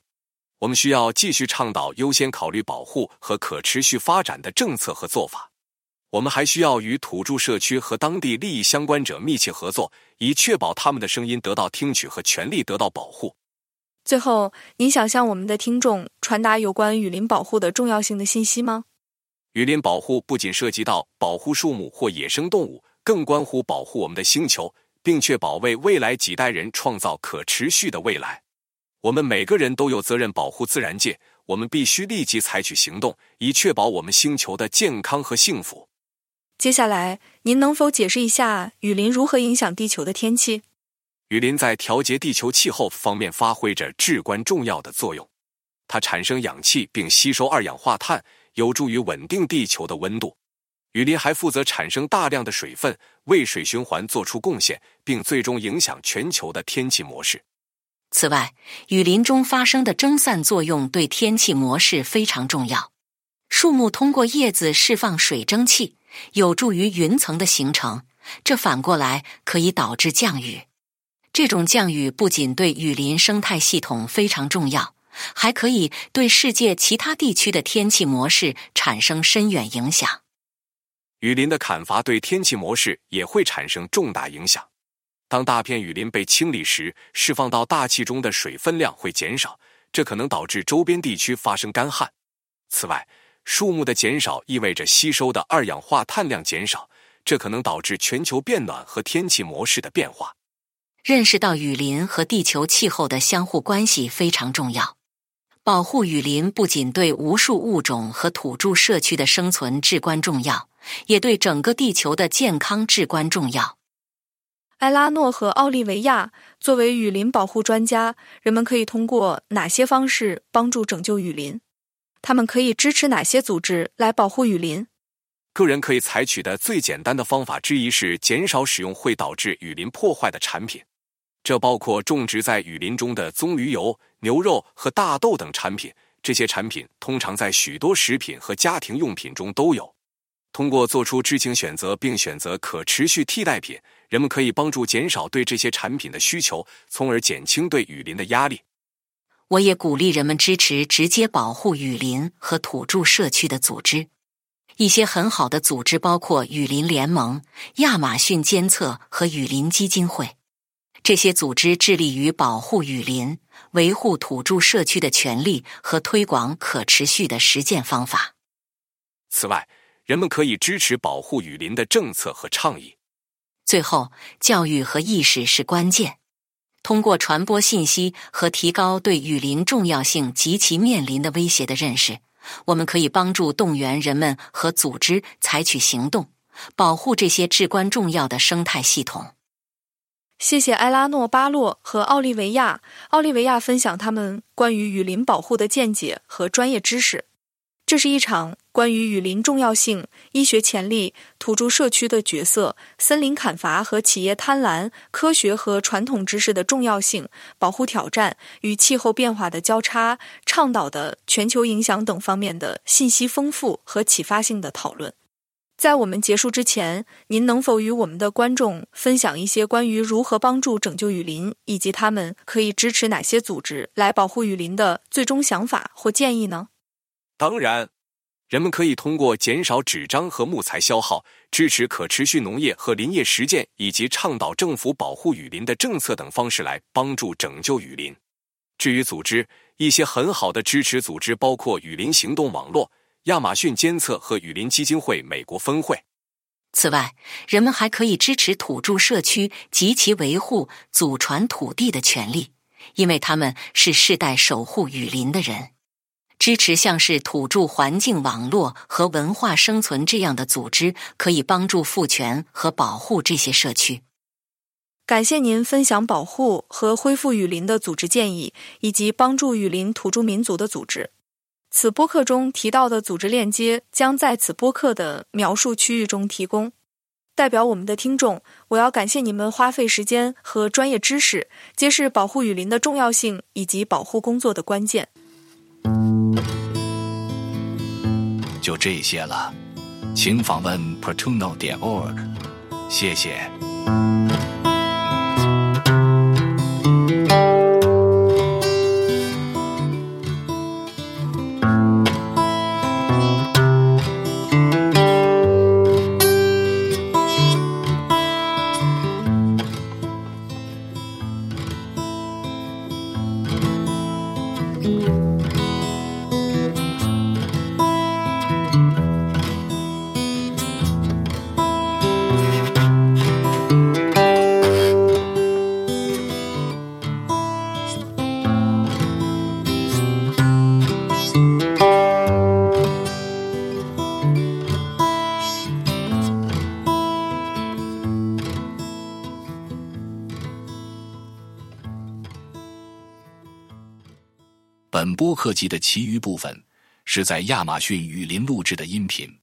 我们需要继续倡导优先考虑保护和可持续发展的政策和做法。我们还需要与土著社区和当地利益相关者密切合作，以确保他们的声音得到听取和权利得到保护。最后，您想向我们的听众传达有关雨林保护的重要性的信息吗？雨林保护不仅涉及到保护树木或野生动物，更关乎保护我们的星球，并确保为未来几代人创造可持续的未来。我们每个人都有责任保护自然界，我们必须立即采取行动，以确保我们星球的健康和幸福。接下来，您能否解释一下雨林如何影响地球的天气？雨林在调节地球气候方面发挥着至关重要的作用。它产生氧气并吸收二氧化碳，有助于稳定地球的温度。雨林还负责产生大量的水分，为水循环做出贡献，并最终影响全球的天气模式。此外，雨林中发生的蒸散作用对天气模式非常重要。树木通过叶子释放水蒸气。有助于云层的形成，这反过来可以导致降雨。这种降雨不仅对雨林生态系统非常重要，还可以对世界其他地区的天气模式产生深远影响。雨林的砍伐对天气模式也会产生重大影响。当大片雨林被清理时，释放到大气中的水分量会减少，这可能导致周边地区发生干旱。此外，树木的减少意味着吸收的二氧化碳量减少，这可能导致全球变暖和天气模式的变化。认识到雨林和地球气候的相互关系非常重要。保护雨林不仅对无数物种和土著社区的生存至关重要，也对整个地球的健康至关重要。埃拉诺和奥利维亚作为雨林保护专家，人们可以通过哪些方式帮助拯救雨林？他们可以支持哪些组织来保护雨林？个人可以采取的最简单的方法之一是减少使用会导致雨林破坏的产品，这包括种植在雨林中的棕榈油、牛肉和大豆等产品。这些产品通常在许多食品和家庭用品中都有。通过做出知情选择并选择可持续替代品，人们可以帮助减少对这些产品的需求，从而减轻对雨林的压力。我也鼓励人们支持直接保护雨林和土著社区的组织。一些很好的组织包括雨林联盟、亚马逊监测和雨林基金会。这些组织致力于保护雨林、维护土著社区的权利和推广可持续的实践方法。此外，人们可以支持保护雨林的政策和倡议。最后，教育和意识是关键。通过传播信息和提高对雨林重要性及其面临的威胁的认识，我们可以帮助动员人们和组织采取行动，保护这些至关重要的生态系统。谢谢埃拉诺·巴洛和奥利维亚。奥利维亚分享他们关于雨林保护的见解和专业知识。这是一场关于雨林重要性、医学潜力、土著社区的角色、森林砍伐和企业贪婪、科学和传统知识的重要性、保护挑战与气候变化的交叉、倡导的全球影响等方面的信息丰富和启发性的讨论。在我们结束之前，您能否与我们的观众分享一些关于如何帮助拯救雨林，以及他们可以支持哪些组织来保护雨林的最终想法或建议呢？当然，人们可以通过减少纸张和木材消耗、支持可持续农业和林业实践，以及倡导政府保护雨林的政策等方式来帮助拯救雨林。至于组织，一些很好的支持组织包括雨林行动网络。亚马逊监测和雨林基金会美国分会。此外，人们还可以支持土著社区及其维护祖传土地的权利，因为他们是世代守护雨林的人。支持像是土著环境网络和文化生存这样的组织，可以帮助赋权和保护这些社区。感谢您分享保护和恢复雨林的组织建议，以及帮助雨林土著民族的组织。此播客中提到的组织链接将在此播客的描述区域中提供。代表我们的听众，我要感谢你们花费时间和专业知识，揭示保护雨林的重要性以及保护工作的关键。就这些了，请访问 p r t u n o 点 org。谢谢。客集的其余部分是在亚马逊雨林录制的音频。